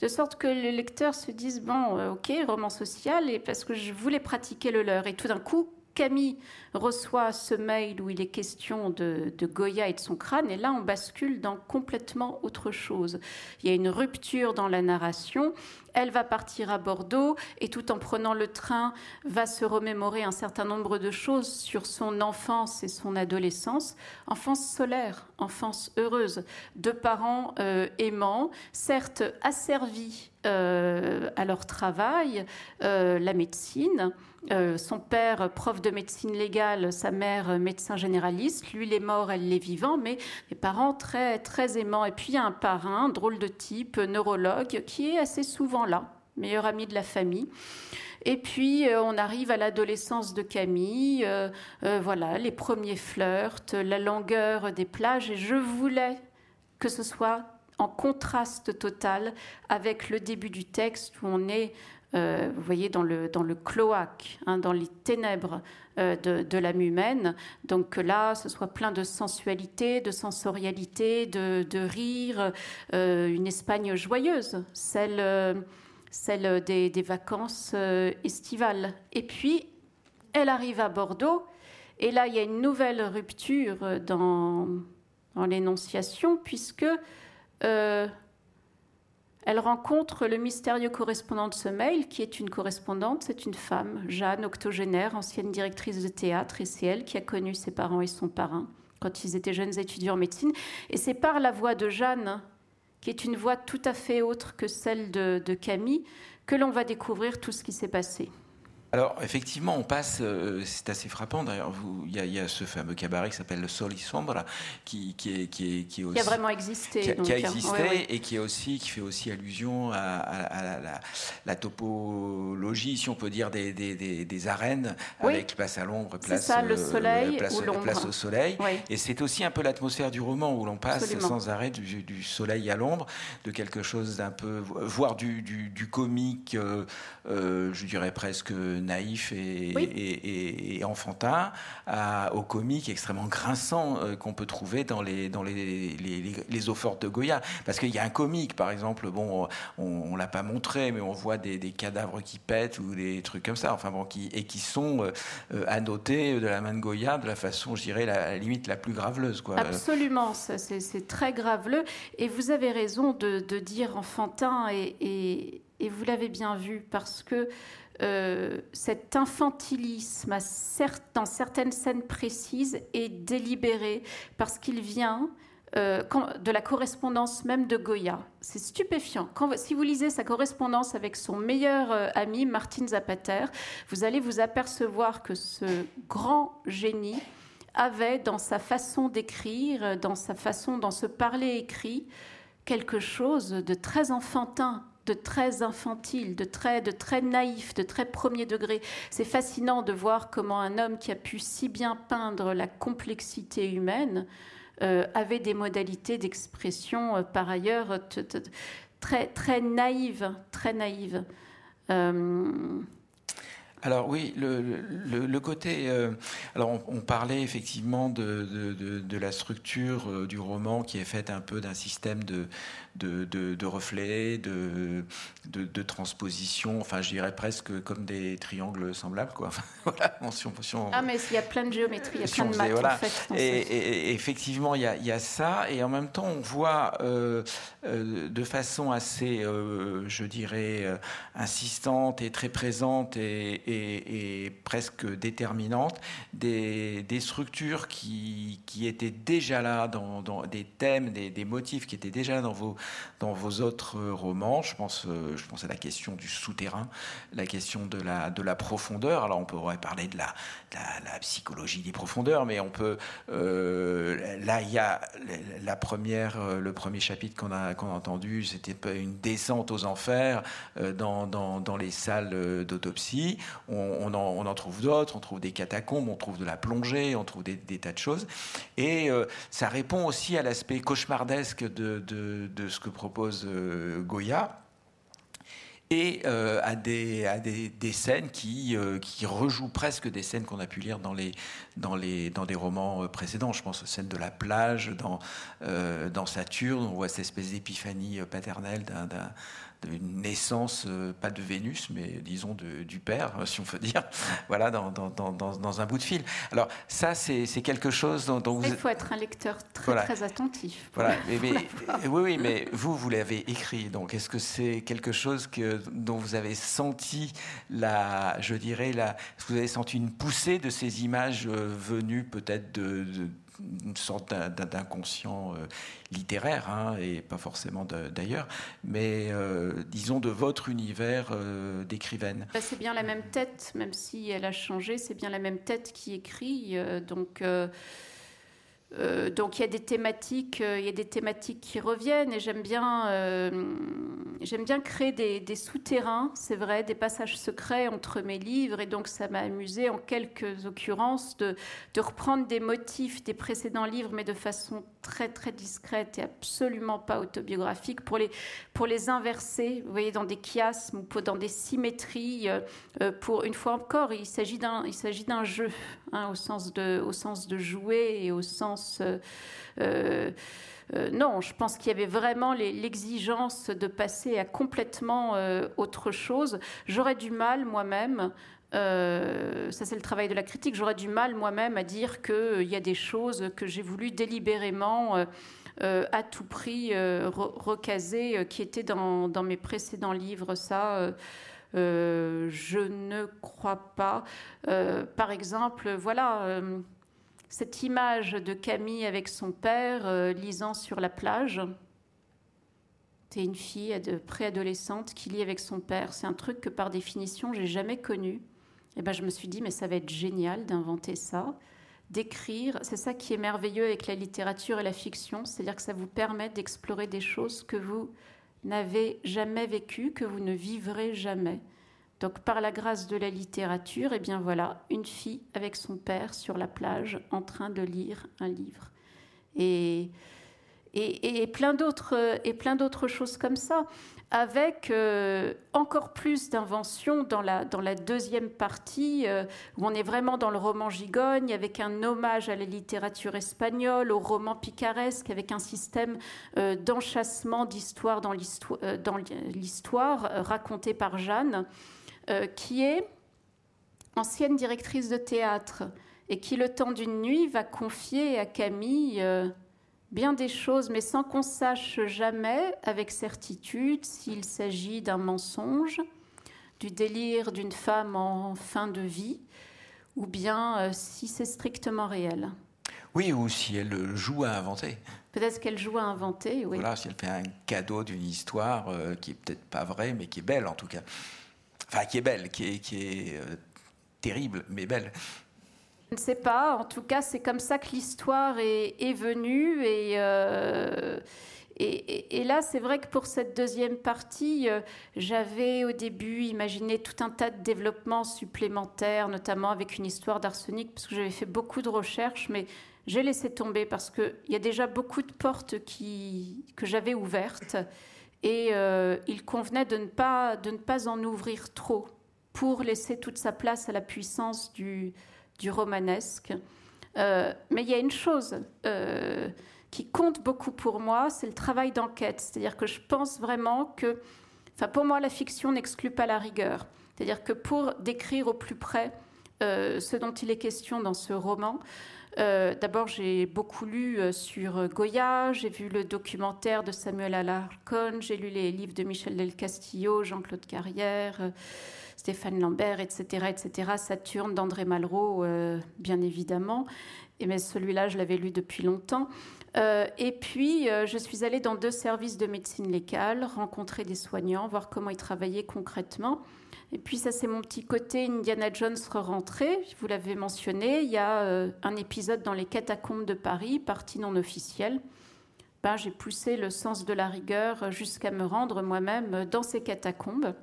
de sorte que le lecteur se dise, bon, euh, ok, roman social, et parce que je voulais pratiquer le leur. Et tout d'un coup, Camille reçoit ce mail où il est question de, Goya et de son crâne, et là on bascule dans complètement autre chose. Il y a une rupture dans la narration. elle va partir à Bordeaux et tout en prenant le train, va se remémorer un certain nombre de choses sur son enfance et son adolescence. Enfance solaire, enfance heureuse, de parents euh, aimants, certes asservis euh, à leur travail, euh, la médecine. son père, prof de médecine légale, sa mère, médecin généraliste. Lui, il est mort, elle est vivant, mais les parents très, très aimants. Et puis, un parrain, drôle de type, neurologue, qui est assez souvent là, meilleur ami de la famille. Et puis, on arrive à l'adolescence de Camille, voilà, les premiers flirts, la longueur des plages. Et je voulais que ce soit en contraste total avec le début du texte où on est, euh, vous voyez, dans le, dans le cloaque, hein, dans les ténèbres euh, de, l'âme humaine. Donc là, ce soit plein de sensualité, de sensorialité, de, rire, euh, une Espagne joyeuse, celle, celle des, vacances estivales. Et puis, elle arrive à Bordeaux, et là, il y a une nouvelle rupture dans, dans l'énonciation, puisque elle rencontre le mystérieux correspondant de ce mail, qui est une correspondante, c'est une femme, Jeanne, octogénaire, ancienne directrice de théâtre, et c'est elle qui a connu ses parents et son parrain quand ils étaient jeunes étudiants en médecine. Et c'est par la voix de Jeanne, qui est une voix tout à fait autre que celle de Camille, que l'on va découvrir tout ce qui s'est passé. Alors effectivement, on passe, euh, c'est assez frappant d'ailleurs. Il y, a ce fameux cabaret qui s'appelle le Sol Sombra, qui, qui, est, qui, est, qui, aussi, qui a vraiment existé, qui a, existé et qui est aussi qui fait aussi allusion à, la, topologie, si on peut dire, des, des, des, arènes avec place à l'ombre, place, ça, le euh, soleil place, place, au soleil. Et c'est aussi un peu l'atmosphère du roman où l'on passe sans arrêt du, soleil à l'ombre, de quelque chose d'un peu, voire du, du, comique, euh, je dirais presque naïf et, enfantin au comique extrêmement grinçant euh, qu'on peut trouver dans les, dans les, les, les, de Goya. Parce qu'il y a un comique, par exemple, bon, on, ne l'a pas montré, mais on voit des, cadavres qui pètent ou des trucs comme ça, enfin bon, qui, et qui sont euh, euh, annotés de la main de Goya de la façon, je dirais, la, la limite la plus graveleuse. Quoi. Absolument, c'est très graveleux. Et vous avez raison de, de dire enfantin et, et, et vous l'avez bien vu parce que euh, cet infantilisme dans certaines scènes précises est délibéré parce qu'il vient euh, de la correspondance même de Goya. C'est stupéfiant. si vous lisez sa correspondance avec son meilleur euh, ami, Martin Zapater, vous allez vous apercevoir que ce grand génie avait dans sa façon d'écrire, dans sa façon, dans ce parler écrit, quelque chose de très enfantin, de très infantile, de très, de très naïf, de très premier degré. C'est fascinant de voir comment un homme qui a pu si bien peindre la complexité humaine euh, avait des modalités d'expression euh, par ailleurs très, très naïves, très naïves. Euh, alors oui, le, côté... alors on, parlait effectivement de, de, la structure du roman qui est faite un peu d'un système de, de, reflets, de, de, transposition, enfin je dirais presque comme des triangles semblables. Quoi. (laughs) voilà, Ah mais il y a plein de géométrie, il y a plein de maths en fait. Et, effectivement, il y, a, il y, a, ça, et en même temps on voit euh, euh, de façon assez, euh, je dirais, insistante et très présente et, presque déterminante des, des structures qui, qui, étaient déjà là, dans, dans des thèmes, des, des motifs qui étaient déjà là dans vos, dans vos autres romans. Je pense, euh, je pense à la question du souterrain, la question de la, de la profondeur. Alors on pourrait parler de la, psychologie des profondeurs, mais on peut. Euh, là, il y a la première, euh, le premier chapitre qu'on a, qu'on a entendu, c'était une descente aux enfers dans, dans, dans, les salles d'autopsie. On, en, on, en, trouve d'autres, on trouve des catacombes, on trouve de la plongée, on trouve des, tas de choses. Et ça répond aussi à l'aspect cauchemardesque de, de, de ce que propose euh, Goya et euh, à, des, à des, des scènes qui, euh, qui rejouent presque des scènes qu'on a pu lire dans, les, dans, les, dans des romans précédents. Je pense aux scènes de la plage, dans, dans Saturne, on voit cette espèce d'épiphanie paternelle d'un d'une naissance, euh, pas de Vénus, mais disons du Père, (laughs) si on peut dire, voilà, dans, dans, un bout de fil. Alors ça, c'est quelque chose dont, vous... Il faut être un lecteur très, très attentif. Voilà, mais, (laughs) oui, oui, mais vous, vous l'avez écrit, donc est-ce que c'est quelque chose que, dont vous avez senti la, je dirais, la, vous avez senti une poussée de ces images euh, venues peut-être de une sorte d'inconscient euh, littéraire, hein, et pas forcément d'ailleurs, mais euh, disons de votre univers euh, d'écrivaine. Bah, c'est bien la même tête, même si elle a changé, c'est bien la même tête qui écrit. donc euh, donc il y a des thématiques, euh, y a des thématiques qui reviennent et j'aime bien, euh, bien créer des, des souterrains, c'est vrai, des passages secrets entre mes livres et donc ça m'a amusé en quelques occurrences de, de, reprendre des motifs des précédents livres mais de façon très très discrète et absolument pas autobiographique pour les pour les inverser, vous voyez, dans des chiasmes ou dans des symétries. pour une fois encore, il s'agit d'un il s'agit d'un jeu hein, au sens de au sens de jouer et au sens euh, euh, euh, non, je pense qu'il y avait vraiment l'exigence de passer à complètement autre chose. J'aurais du mal moi-même ça c'est le travail de la critique. J'aurais du mal moi-même à dire qu'il y a des choses que j'ai voulu délibérément, à tout prix, recaser, qui étaient dans, dans, mes précédents livres. Ça, je ne crois pas. par exemple, voilà cette image de Camille avec son père euh, lisant sur la plage. C'est une fille préadolescente qui lit avec son père. C'est un truc que par définition j'ai jamais connu. Et ben je me suis dit mais ça va être génial d'inventer ça, d'écrire. C'est ça qui est merveilleux avec la littérature et la fiction, c'est-à-dire que ça vous permet d'explorer des choses que vous n'avez jamais vécues, que vous ne vivrez jamais. Donc par la grâce de la littérature, eh bien voilà, une fille avec son père sur la plage en train de lire un livre. Et, et, plein d'autres choses comme ça, avec euh, encore plus d'inventions dans la, dans la deuxième partie, euh, où on est vraiment dans le roman gigogne, avec un hommage à la littérature espagnole, au roman picaresque, avec un système euh, d'enchassement d'histoire dans l'histoire racontée par Jeanne. Euh, qui est ancienne directrice de théâtre et qui, le temps d'une nuit, va confier à Camille euh, bien des choses, mais sans qu'on sache jamais avec certitude s'il s'agit d'un mensonge, du délire d'une femme en fin de vie, ou bien euh, si c'est strictement réel. Oui, ou si elle joue à inventer. Peut-être qu'elle joue à inventer, oui. Voilà, si elle fait un cadeau d'une histoire qui est peut-être pas vraie, mais qui est belle en tout cas enfin qui est belle, qui est, qui est euh, terrible, mais belle. Je ne sais pas, en tout cas c'est comme ça que l'histoire est, est, venue euh, et, et, et, là c'est vrai que pour cette deuxième partie, euh, j'avais au début imaginé tout un tas de développements supplémentaires, notamment avec une histoire d'arsenic, parce que j'avais fait beaucoup de recherches, mais j'ai laissé tomber parce qu'il y a déjà beaucoup de portes qui, que j'avais ouvertes. Et euh, il convenait de ne, pas, de ne pas en ouvrir trop pour laisser toute sa place à la puissance du, du romanesque. Euh, mais il y a une chose euh, qui compte beaucoup pour moi, c'est le travail d'enquête. C'est-à-dire que je pense vraiment que, enfin pour moi, la fiction n'exclut pas la rigueur. C'est-à-dire que pour décrire au plus près ce dont il est question dans ce roman, euh, d'abord, j'ai beaucoup lu euh, sur Goya, j'ai vu le documentaire de Samuel Alarcon, j'ai lu les livres de Michel Del Castillo, Jean-Claude Carrière, euh, Stéphane Lambert, etc., etc., Saturne d'André Malraux, bien évidemment. Et mais celui-là, je l'avais lu depuis longtemps. et puis, je suis allée dans deux services de médecine légale, rencontrer des soignants, voir comment ils travaillaient concrètement. Et puis ça, c'est mon petit côté Indiana Jones rentré. Vous l'avez mentionné, il y a euh, un épisode dans les catacombes de Paris, partie non officielle. Ben, j'ai poussé le sens de la rigueur jusqu'à me rendre moi-même dans ces catacombes.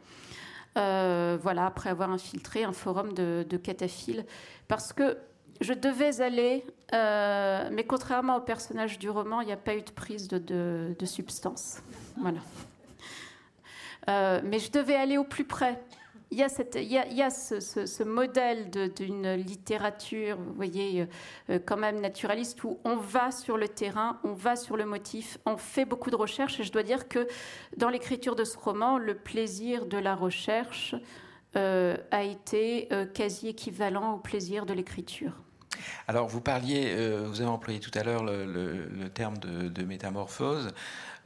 Euh, voilà, après avoir infiltré un forum de, cataphiles. Parce que je devais aller, euh, mais contrairement au personnage du roman, il n'y a pas eu de prise de substance. Voilà. mais je devais aller au plus près il y a, ce, modèle d'une littérature, vous voyez, euh, quand même naturaliste, où on va sur le terrain, on va sur le motif, on fait beaucoup de recherches. Et je dois dire que dans l'écriture de ce roman, le plaisir de la recherche euh, a été euh, quasi équivalent au plaisir de l'écriture. Alors, vous parliez, euh, vous avez employé tout à l'heure le, terme de, métamorphose.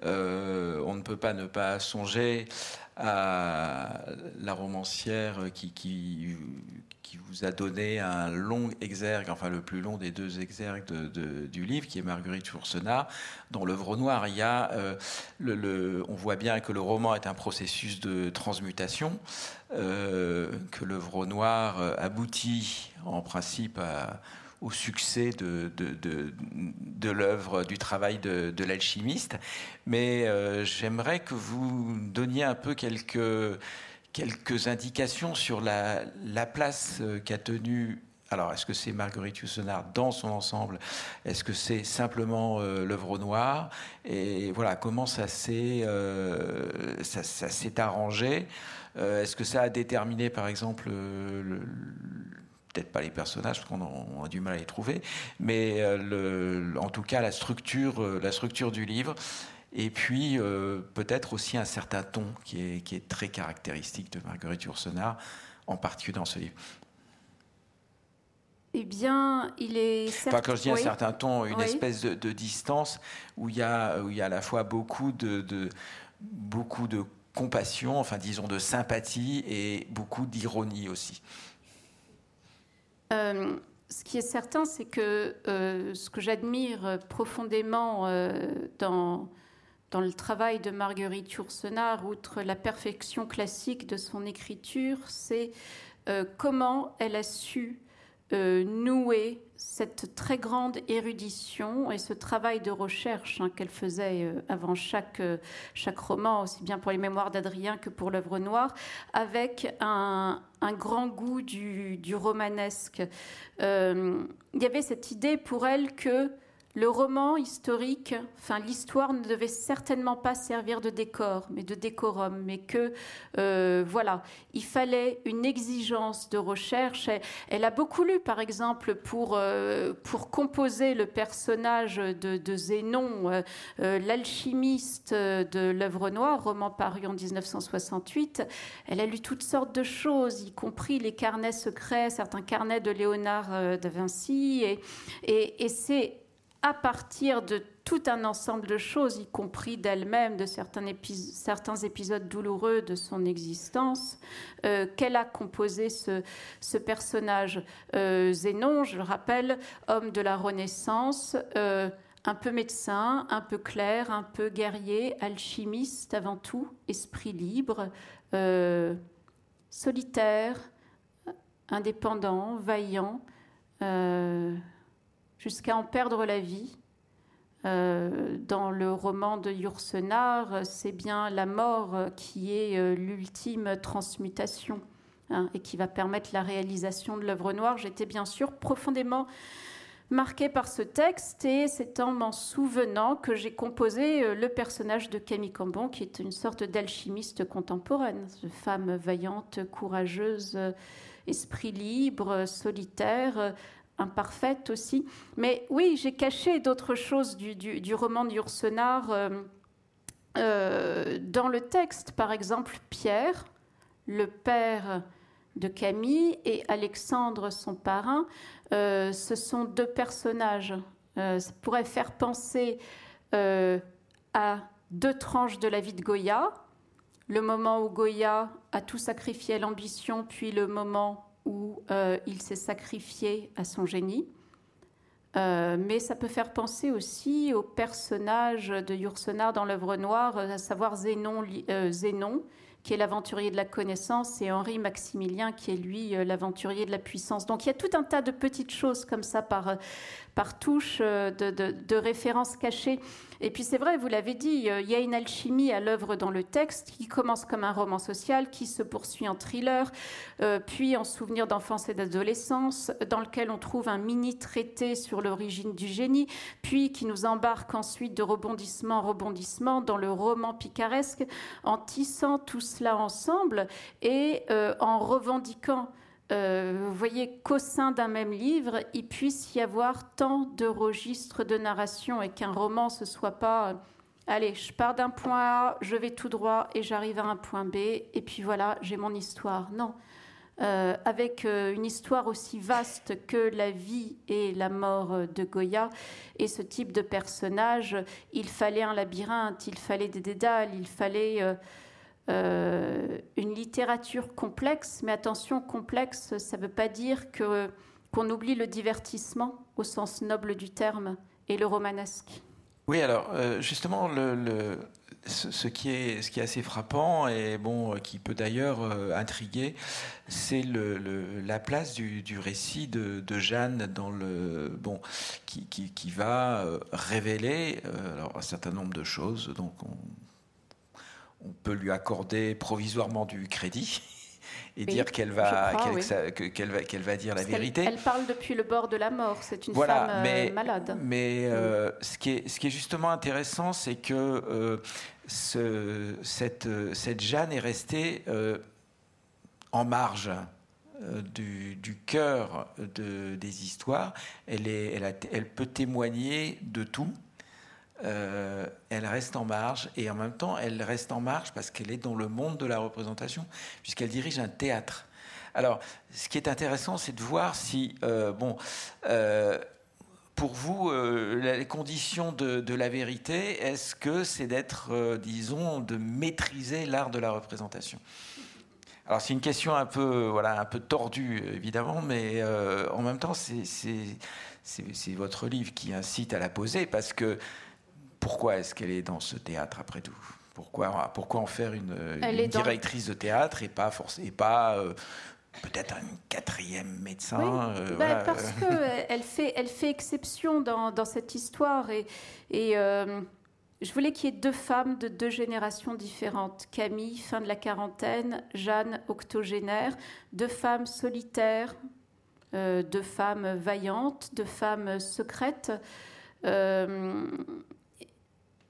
Euh, on ne peut pas ne pas songer à la romancière qui, qui, qui, vous a donné un long exergue, enfin le plus long des deux exergues du livre, qui est Marguerite Yourcenar, dans l'œuvre noire. Il y a, euh, le, le, on voit bien que le roman est un processus de transmutation, euh, que l'œuvre noire aboutit en principe à au succès de, de, de, l'œuvre, du travail de, l'alchimiste. Mais euh, j'aimerais que vous donniez un peu quelques, quelques indications sur la, la place euh, qu'a tenue alors, est-ce que c'est Marguerite Yourcenar dans son ensemble? Est-ce que c'est simplement euh, l'œuvre noire Et voilà, comment ça s'est euh, ça, ça arrangé? Est-ce que ça a déterminé, par exemple, le, peut-être pas les personnages, parce qu'on a, a, du mal à les trouver, mais euh, le, en tout cas la structure, euh, la structure du livre, et puis euh, peut-être aussi un certain ton qui est, qui est, très caractéristique de Marguerite Yourcenar, en particulier dans ce livre. Eh bien, il est. Certes... Enfin, quand je dis oui. un certain ton, une oui. espèce de, de, distance où il y a, où il y a à la fois beaucoup de, de beaucoup de compassion, enfin disons de sympathie et beaucoup d'ironie aussi. Euh, ce qui est certain, c'est que euh, ce que j'admire profondément euh, dans, dans le travail de Marguerite Yourcenar, outre la perfection classique de son écriture, c'est comment elle a su euh, nouer cette très grande érudition et ce travail de recherche hein, qu'elle faisait euh, avant chaque, euh, chaque roman, aussi bien pour les mémoires d'Adrien que pour l'œuvre noire, avec un, un grand goût du, du romanesque. Il y avait cette idée pour elle que le roman historique, enfin l'histoire ne devait certainement pas servir de décor, mais de décorum, mais que euh, voilà, il fallait une exigence de recherche. Elle, a beaucoup lu, par exemple, pour euh, pour composer le personnage de, Zénon, euh, l'alchimiste de l'œuvre noire, roman paru en 1968. Elle a lu toutes sortes de choses, y compris les carnets secrets, certains carnets de Léonard de Vinci, et c'est à partir de tout un ensemble de choses, y compris d'elle-même, de certains, épis certains, épisodes douloureux de son existence, euh, qu'elle a composé ce, personnage. Euh, Zénon, je le rappelle, homme de la Renaissance, euh, un peu médecin, un peu clair, un peu guerrier, alchimiste avant tout, esprit libre, euh, solitaire, indépendant, vaillant. Jusqu'à en perdre la vie. Euh, dans le roman de Yourcenar, c'est bien la mort qui est euh, l'ultime transmutation hein, et qui va permettre la réalisation de l'œuvre noire. J'étais bien sûr profondément marquée par ce texte et c'est en m'en souvenant que j'ai composé euh, le personnage de Camille Cambon, qui est une sorte d'alchimiste contemporaine, femme vaillante, courageuse, esprit libre, solitaire, imparfaite aussi. Mais oui, j'ai caché d'autres choses du, du, roman de euh, euh, dans le texte. Par exemple, Pierre, le père de Camille, et Alexandre, son parrain, euh, ce sont deux personnages. Ça pourrait faire penser à deux tranches de la vie de Goya. Le moment où Goya a tout sacrifié à l'ambition, puis le moment où euh, il s'est sacrifié à son génie. Euh, mais ça peut faire penser aussi au personnage de Yourcenar dans l'œuvre noire, à savoir Zénon, euh, Zénon qui est l'aventurier de la connaissance, et Henri Maximilien, qui est lui euh, l'aventurier de la puissance. Donc il y a tout un tas de petites choses comme ça par, par touche de, de, de références cachées. Et puis c'est vrai, vous l'avez dit, euh, il y a une alchimie à l'œuvre dans le texte qui commence comme un roman social, qui se poursuit en thriller, euh, puis en souvenir d'enfance et d'adolescence, dans lequel on trouve un mini traité sur l'origine du génie, puis qui nous embarque ensuite de rebondissement en rebondissement dans le roman picaresque, en tissant tout cela ensemble et en revendiquant vous voyez qu'au sein d'un même livre, il puisse y avoir tant de registres de narration et qu'un roman, ce soit pas allez, je pars d'un point A, je vais tout droit et j'arrive à un point B, et puis voilà, j'ai mon histoire. Non. Euh, avec euh, une histoire aussi vaste que la vie et la mort de Goya et ce type de personnage, il fallait un labyrinthe, il fallait des dédales, il fallait euh, une littérature complexe. Mais attention, complexe, ça ne veut pas dire qu'on oublie le divertissement au sens noble du terme et le romanesque. Oui, alors euh, justement, ce, qui est, assez frappant et bon, qui peut d'ailleurs euh, intriguer, c'est la place du, récit de, Jeanne dans le qui, va euh, révéler un certain nombre de choses. On peut lui accorder provisoirement du crédit et dire qu'elle va, qu'elle, va, dire la vérité. Elle, parle depuis le bord de la mort. C'est une femme euh, mais, malade. Mais euh, ce, qui est, ce qui est justement intéressant, c'est que euh, ce, cette, cette Jeanne est restée en marge. Du, du, cœur de, des histoires, elle, est, elle, a, elle peut témoigner de tout, euh, elle reste en marge et en même temps elle reste en marge parce qu'elle est dans le monde de la représentation puisqu'elle dirige un théâtre. Alors, ce qui est intéressant, c'est de voir si, euh, bon, euh, pour vous, les conditions de, de la vérité, est-ce que c'est d'être, disons, de maîtriser l'art de la représentation? Alors c'est une question un peu, voilà, un peu tordue évidemment, mais en même temps c'est votre livre qui incite à la poser parce que pourquoi est-ce qu'elle est dans ce théâtre après tout? Pourquoi, pourquoi en faire une, directrice de théâtre et pas, et pas euh, peut-être un quatrième médecin euh, ben, Parce qu'elle (laughs) fait, elle fait exception dans, dans cette histoire. Et, et euh, je voulais qu'il y ait deux femmes de deux générations différentes. Camille, fin de la quarantaine, Jeanne, octogénaire. Deux femmes solitaires, deux femmes vaillantes, deux femmes secrètes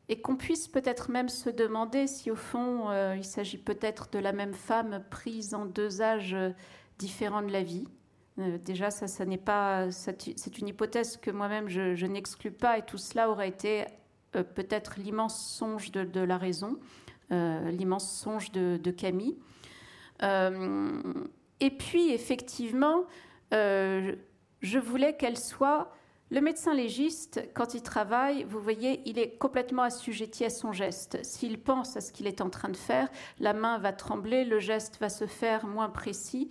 et qu'on puisse peut-être même se demander si au fond euh, il s'agit peut-être de la même femme prise en deux âges euh, différents de la vie. Euh, déjà, ça, ça n'est pas, c'est une hypothèse que moi-même je, n'exclus pas, et tout cela aurait été peut-être l'immense songe de, la raison, l'immense songe de, de Camille. et puis, effectivement, je voulais qu'elle soit le médecin légiste, quand il travaille, vous voyez, il est complètement assujetti à son geste. S'il pense à ce qu'il est en train de faire, la main va trembler, le geste va se faire moins précis,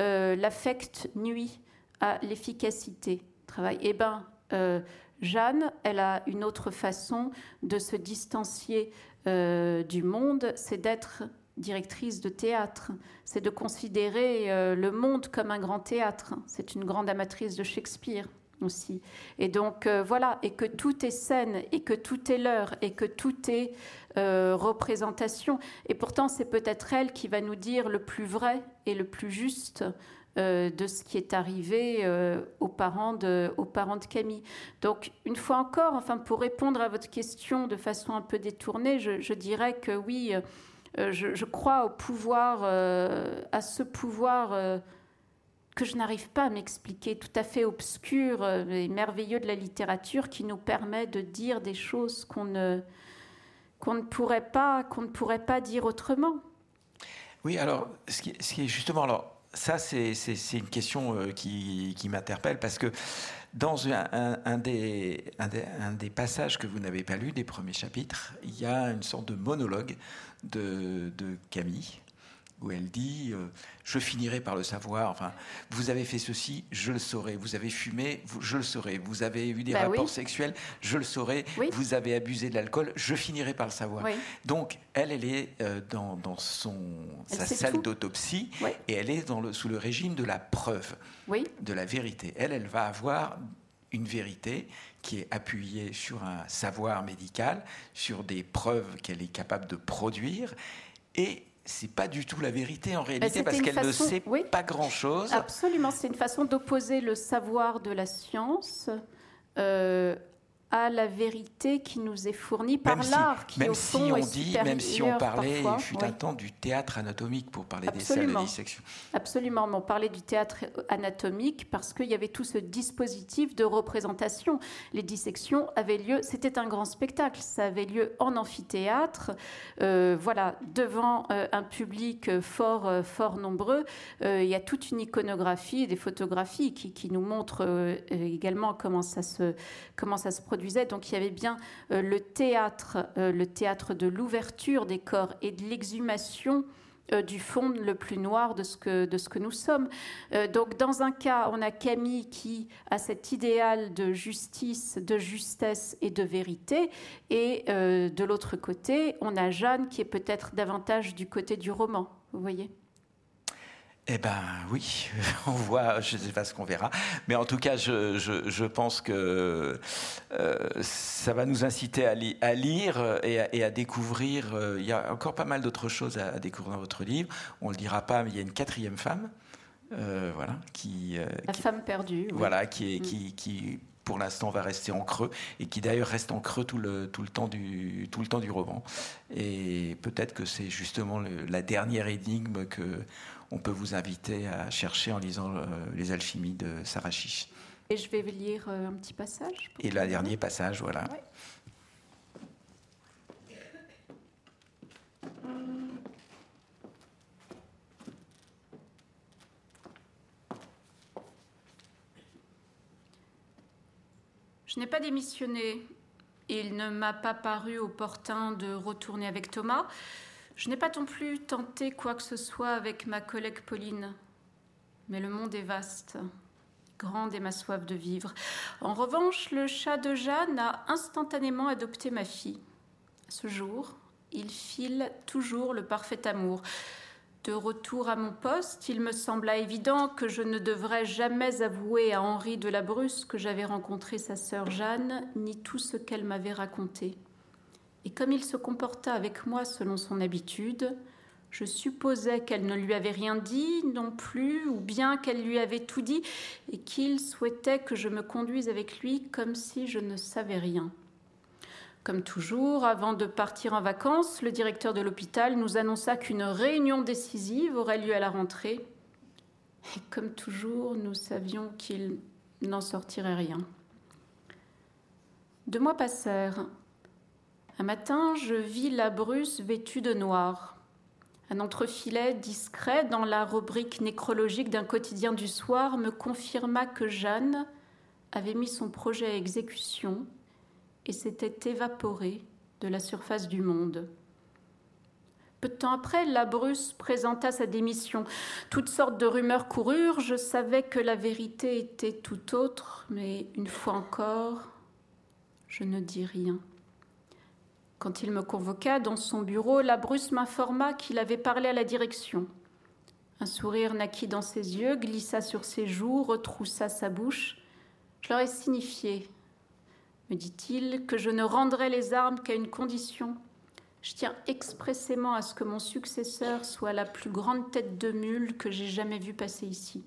euh, l'affect nuit à l'efficacité travail. Eh bien, euh, Jeanne, elle a une autre façon de se distancier euh, du monde, c'est d'être directrice de théâtre, c'est de considérer le monde comme un grand théâtre. C'est une grande amatrice de Shakespeare aussi. Et donc euh, voilà, et que tout est scène, et que tout est l'heure, et que tout est euh, représentation. Et pourtant, c'est peut-être elle qui va nous dire le plus vrai et le plus juste. Euh, de ce qui est arrivé aux, parents de, Camille. Donc, une fois encore, enfin, pour répondre à votre question de façon un peu détournée, je, dirais que oui, je, crois au pouvoir, à ce pouvoir que je n'arrive pas à m'expliquer, tout à fait obscur et merveilleux de la littérature qui nous permet de dire des choses qu'on ne, qu'on ne, pourrait, pas, ne pourrait pas dire autrement. Oui, alors, ce qui, est justement, alors, ça, c'est, une question euh, qui, qui, m'interpelle parce que dans un, un, des, un, des, un, des, passages que vous n'avez pas lu, des premiers chapitres, il y a une sorte de monologue de, de Camille où elle dit euh, Je finirai par le savoir. Enfin, vous avez fait ceci, je le saurai. Vous avez fumé, je le saurai. Vous avez eu des bah rapports sexuels, je le saurai. Vous avez abusé de l'alcool, je finirai par le savoir. Donc, elle, elle est euh, dans, dans, son, sa salle d'autopsie et elle est dans le, sous le régime de la preuve, de la vérité. Elle, elle va avoir une vérité qui est appuyée sur un savoir médical, sur des preuves qu'elle est capable de produire. Et c'est pas du tout la vérité en réalité parce qu'elle ne sait pas grand-chose. Absolument, c'est une façon d'opposer le savoir de la science euh, à la vérité qui nous est fournie par l'art, qui même au si fond on est dit, même si on parlait, parfois, fut oui. un temps du théâtre anatomique pour parler Absolument. des salles de dissection. Absolument, mais on parlait du théâtre anatomique parce qu'il y avait tout ce dispositif de représentation. Les dissections avaient lieu, c'était un grand spectacle, ça avait lieu en amphithéâtre, euh, voilà, devant euh, un public fort, euh, fort nombreux. Il y a toute une iconographie des photographies qui, qui nous montrent également comment ça se, comment ça se Donc il y avait bien euh, le théâtre, euh, le théâtre de l'ouverture des corps et de l'exhumation euh, du fond le plus noir de ce que, de ce que nous sommes. Donc dans un cas, on a Camille qui a cet idéal de justice, de justesse et de vérité, et de l'autre côté, on a Jeanne qui est peut-être davantage du côté du roman, vous voyez? Eh ben oui, (laughs) on voit, je ne sais pas ce qu'on verra, mais en tout cas, je, je, je pense que euh, ça va nous inciter à, li à lire et à, et à découvrir. euh, il y a encore pas mal d'autres choses à, à découvrir dans votre livre. On ne le dira pas, mais il y a une quatrième femme, euh, voilà, qui, La qui- femme perdue. oui. voilà, qui, est, Mm. qui, qui, pour l'instant va rester en creux et qui d'ailleurs reste en creux tout le, tout le, temps, du, tout le temps du roman. Et peut-être que c'est justement le- la dernière énigme que on peut vous inviter à chercher en lisant euh, Les alchimies de Sarah Chiche. Et je vais lire euh, un petit passage. pour Et le dernier passage, voilà. Ouais. Je n'ai pas démissionné. Il ne m'a pas paru opportun de retourner avec Thomas. Je n'ai pas non plus tenté quoi que ce soit avec ma collègue Pauline. Mais le monde est vaste. Grande est ma soif de vivre. En revanche, le chat de Jeanne a instantanément adopté ma fille. Ce jour, il file toujours le parfait amour. De retour à mon poste, il me sembla évident que je ne devrais jamais avouer à Henri de la Bruce que j'avais rencontré sa sœur Jeanne, ni tout ce qu'elle m'avait raconté. Et comme il se comporta avec moi selon son habitude, je supposais qu'elle ne lui avait rien dit non plus, ou bien qu'elle lui avait tout dit, et qu'il souhaitait que je me conduise avec lui comme si je ne savais rien. Comme toujours, avant de partir en vacances, le directeur de l'hôpital nous annonça qu'une réunion décisive aurait lieu à la rentrée. Et comme toujours, nous savions qu'il n'en sortirait rien. Deux mois passèrent. Un matin, je vis la Bruce vêtue de noir. Un entrefilet discret dans la rubrique nécrologique d'un quotidien du soir me confirma que Jeanne avait mis son projet à exécution et s'était évaporée de la surface du monde. Peu de temps après, la Bruce présenta sa démission. Toutes sortes de rumeurs coururent. Je savais que la vérité était tout autre, mais une fois encore, je ne dis rien. Quand il me convoqua dans son bureau, la Bruce m'informa qu'il avait parlé à la direction. Un sourire naquit dans ses yeux, glissa sur ses joues, retroussa sa bouche. Je leur ai signifié, me dit-il, que je ne rendrai les armes qu'à une condition. Je tiens expressément à ce que mon successeur soit la plus grande tête de mule que j'ai jamais vue passer ici.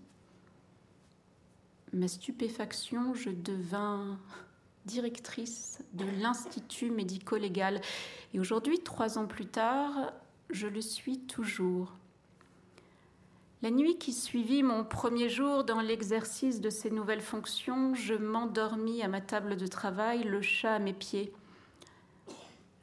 Ma stupéfaction, je devins directrice de l'Institut médico-légal. Et aujourd'hui, trois ans plus tard, je le suis toujours. La nuit qui suivit mon premier jour dans l'exercice de ces nouvelles fonctions, je m'endormis à ma table de travail, le chat à mes pieds.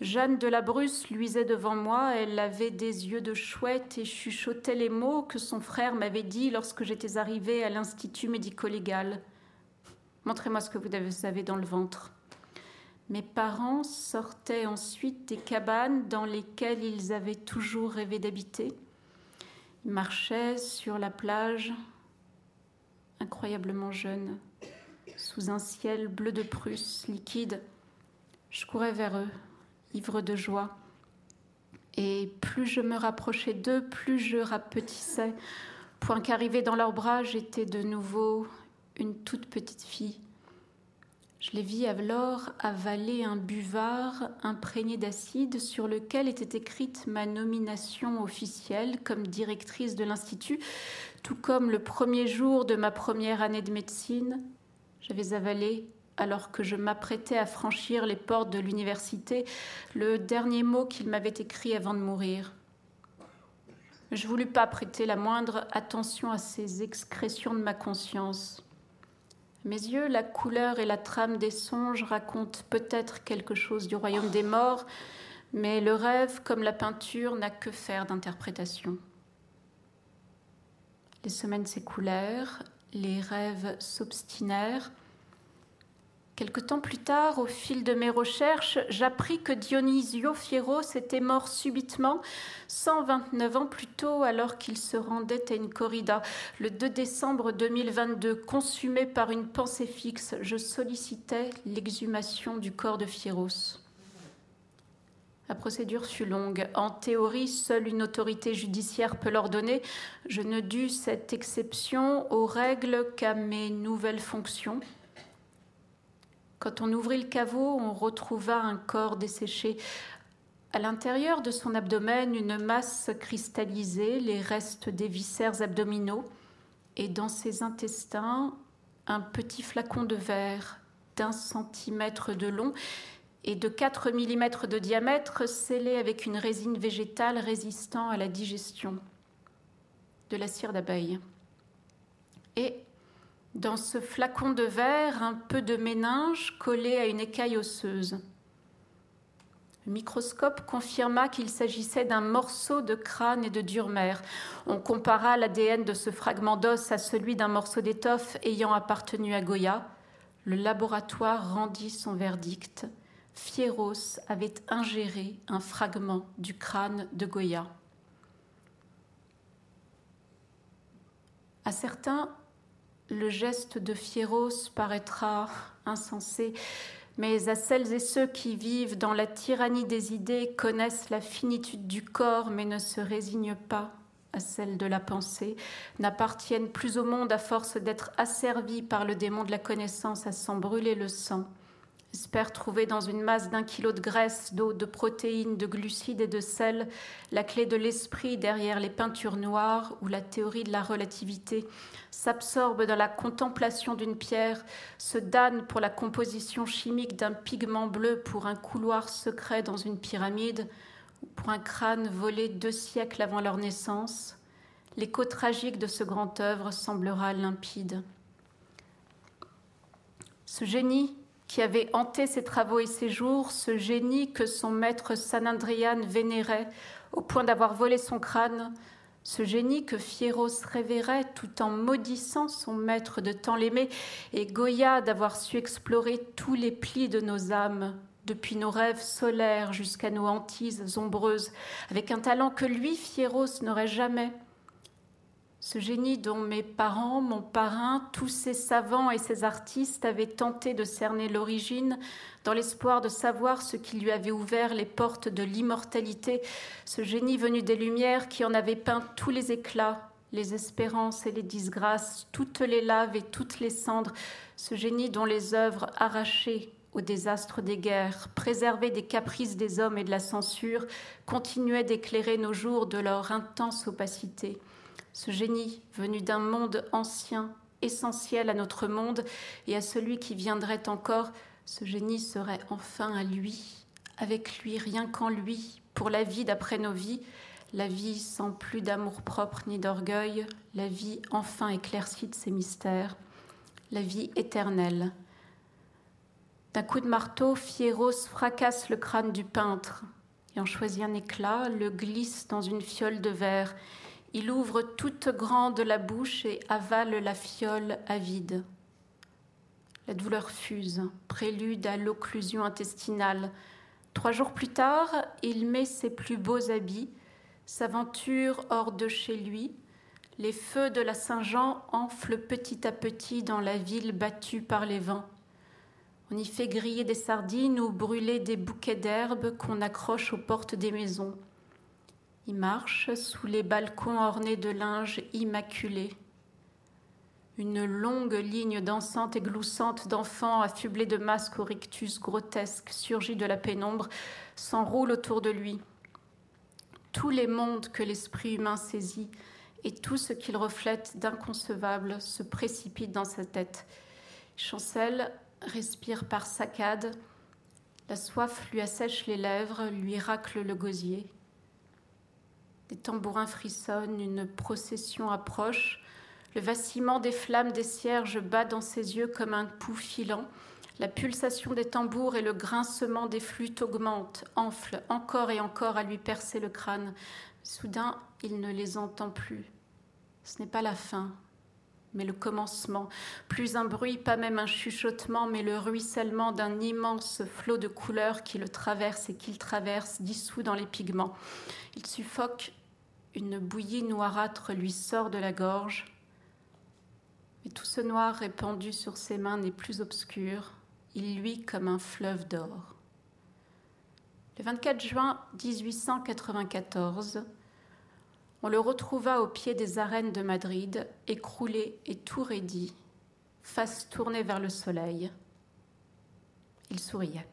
Jeanne de la Bruce luisait devant moi, elle avait des yeux de chouette et chuchotait les mots que son frère m'avait dit lorsque j'étais arrivée à l'Institut médico-légal. Montrez-moi ce que vous avez dans le ventre. Mes parents sortaient ensuite des cabanes dans lesquelles ils avaient toujours rêvé d'habiter. Ils marchaient sur la plage, incroyablement jeunes, sous un ciel bleu de Prusse, liquide. Je courais vers eux, ivre de joie. Et plus je me rapprochais d'eux, plus je rapetissais, point qu'arrivée dans leurs bras, j'étais de nouveau une toute petite fille. Je les vis alors avaler un buvard imprégné d'acide sur lequel était écrite ma nomination officielle comme directrice de l'Institut, tout comme le premier jour de ma première année de médecine, j'avais avalé alors que je m'apprêtais à franchir les portes de l'université, le dernier mot qu'il m'avait écrit avant de mourir. Je voulus pas prêter la moindre attention à ces excrétions de ma conscience. Mes yeux, la couleur et la trame des songes racontent peut-être quelque chose du royaume des morts, mais le rêve, comme la peinture, n'a que faire d'interprétation. Les semaines s'écoulèrent, les rêves s'obstinèrent. Quelque temps plus tard, au fil de mes recherches, j'appris que Dionysio Fieros était mort subitement, 129 ans plus tôt, alors qu'il se rendait à une corrida. Le 2 décembre 2022, consumé par une pensée fixe, je sollicitais l'exhumation du corps de Fieros. La procédure fut longue. En théorie, seule une autorité judiciaire peut l'ordonner. Je ne dus cette exception aux règles qu'à mes nouvelles fonctions. Quand on ouvrit le caveau, on retrouva un corps desséché. À l'intérieur de son abdomen, une masse cristallisée, les restes des viscères abdominaux, et dans ses intestins, un petit flacon de verre d'un centimètre de long et de 4 mm de diamètre scellé avec une résine végétale résistant à la digestion de la cire d'abeille. Et dans ce flacon de verre, un peu de méninge collé à une écaille osseuse. Le microscope confirma qu'il s'agissait d'un morceau de crâne et de dure-mère. On compara l'ADN de ce fragment d'os à celui d'un morceau d'étoffe ayant appartenu à Goya. Le laboratoire rendit son verdict. Fieros avait ingéré un fragment du crâne de Goya. À certains, le geste de Fieros paraîtra insensé, mais à celles et ceux qui vivent dans la tyrannie des idées, connaissent la finitude du corps, mais ne se résignent pas à celle de la pensée, n'appartiennent plus au monde à force d'être asservis par le démon de la connaissance à s'en brûler le sang J'espère trouver dans une masse d'un kilo de graisse, d'eau, de protéines, de glucides et de sel la clé de l'esprit derrière les peintures noires où la théorie de la relativité s'absorbe dans la contemplation d'une pierre, se damne pour la composition chimique d'un pigment bleu pour un couloir secret dans une pyramide ou pour un crâne volé deux siècles avant leur naissance. L'écho tragique de ce grand œuvre semblera limpide. Ce génie qui avait hanté ses travaux et ses jours, ce génie que son maître Sanandrian vénérait au point d'avoir volé son crâne, ce génie que Fieros révérait tout en maudissant son maître de tant l'aimer, et Goya d'avoir su explorer tous les plis de nos âmes, depuis nos rêves solaires jusqu'à nos hantises ombreuses, avec un talent que lui, Fieros, n'aurait jamais ce génie dont mes parents, mon parrain, tous ces savants et ces artistes avaient tenté de cerner l'origine dans l'espoir de savoir ce qui lui avait ouvert les portes de l'immortalité, ce génie venu des Lumières qui en avait peint tous les éclats, les espérances et les disgrâces, toutes les laves et toutes les cendres, ce génie dont les œuvres arrachées au désastre des guerres, préservées des caprices des hommes et de la censure, continuaient d'éclairer nos jours de leur intense opacité ce génie venu d'un monde ancien, essentiel à notre monde et à celui qui viendrait encore, ce génie serait enfin à lui, avec lui, rien qu'en lui, pour la vie d'après nos vies, la vie sans plus d'amour-propre ni d'orgueil, la vie enfin éclaircie de ses mystères, la vie éternelle. D'un coup de marteau, Fieros fracasse le crâne du peintre et en choisit un éclat, le glisse dans une fiole de verre il ouvre toute grande la bouche et avale la fiole avide. La douleur fuse, prélude à l'occlusion intestinale. Trois jours plus tard, il met ses plus beaux habits, s'aventure hors de chez lui. Les feux de la Saint-Jean enflent petit à petit dans la ville battue par les vents. On y fait griller des sardines ou brûler des bouquets d'herbes qu'on accroche aux portes des maisons. Il marche sous les balcons ornés de linge immaculé. Une longue ligne dansante et gloussante d'enfants affublés de masques au rictus grotesque surgit de la pénombre, s'enroule autour de lui. Tous les mondes que l'esprit humain saisit et tout ce qu'il reflète d'inconcevable se précipite dans sa tête. chancelle respire par saccades. La soif lui assèche les lèvres, lui racle le gosier. Des tambourins frissonnent, une procession approche. Le vacillement des flammes des cierges bat dans ses yeux comme un pouls filant. La pulsation des tambours et le grincement des flûtes augmentent, enflent encore et encore à lui percer le crâne. Soudain, il ne les entend plus. Ce n'est pas la fin, mais le commencement. Plus un bruit, pas même un chuchotement, mais le ruissellement d'un immense flot de couleurs qui le traverse et qu'il traverse, dissous dans les pigments. Il suffoque, une bouillie noirâtre lui sort de la gorge. Mais tout ce noir répandu sur ses mains n'est plus obscur, il luit comme un fleuve d'or. Le 24 juin 1894, on le retrouva au pied des arènes de Madrid, écroulé et tout raidi, face tournée vers le soleil. Il souriait.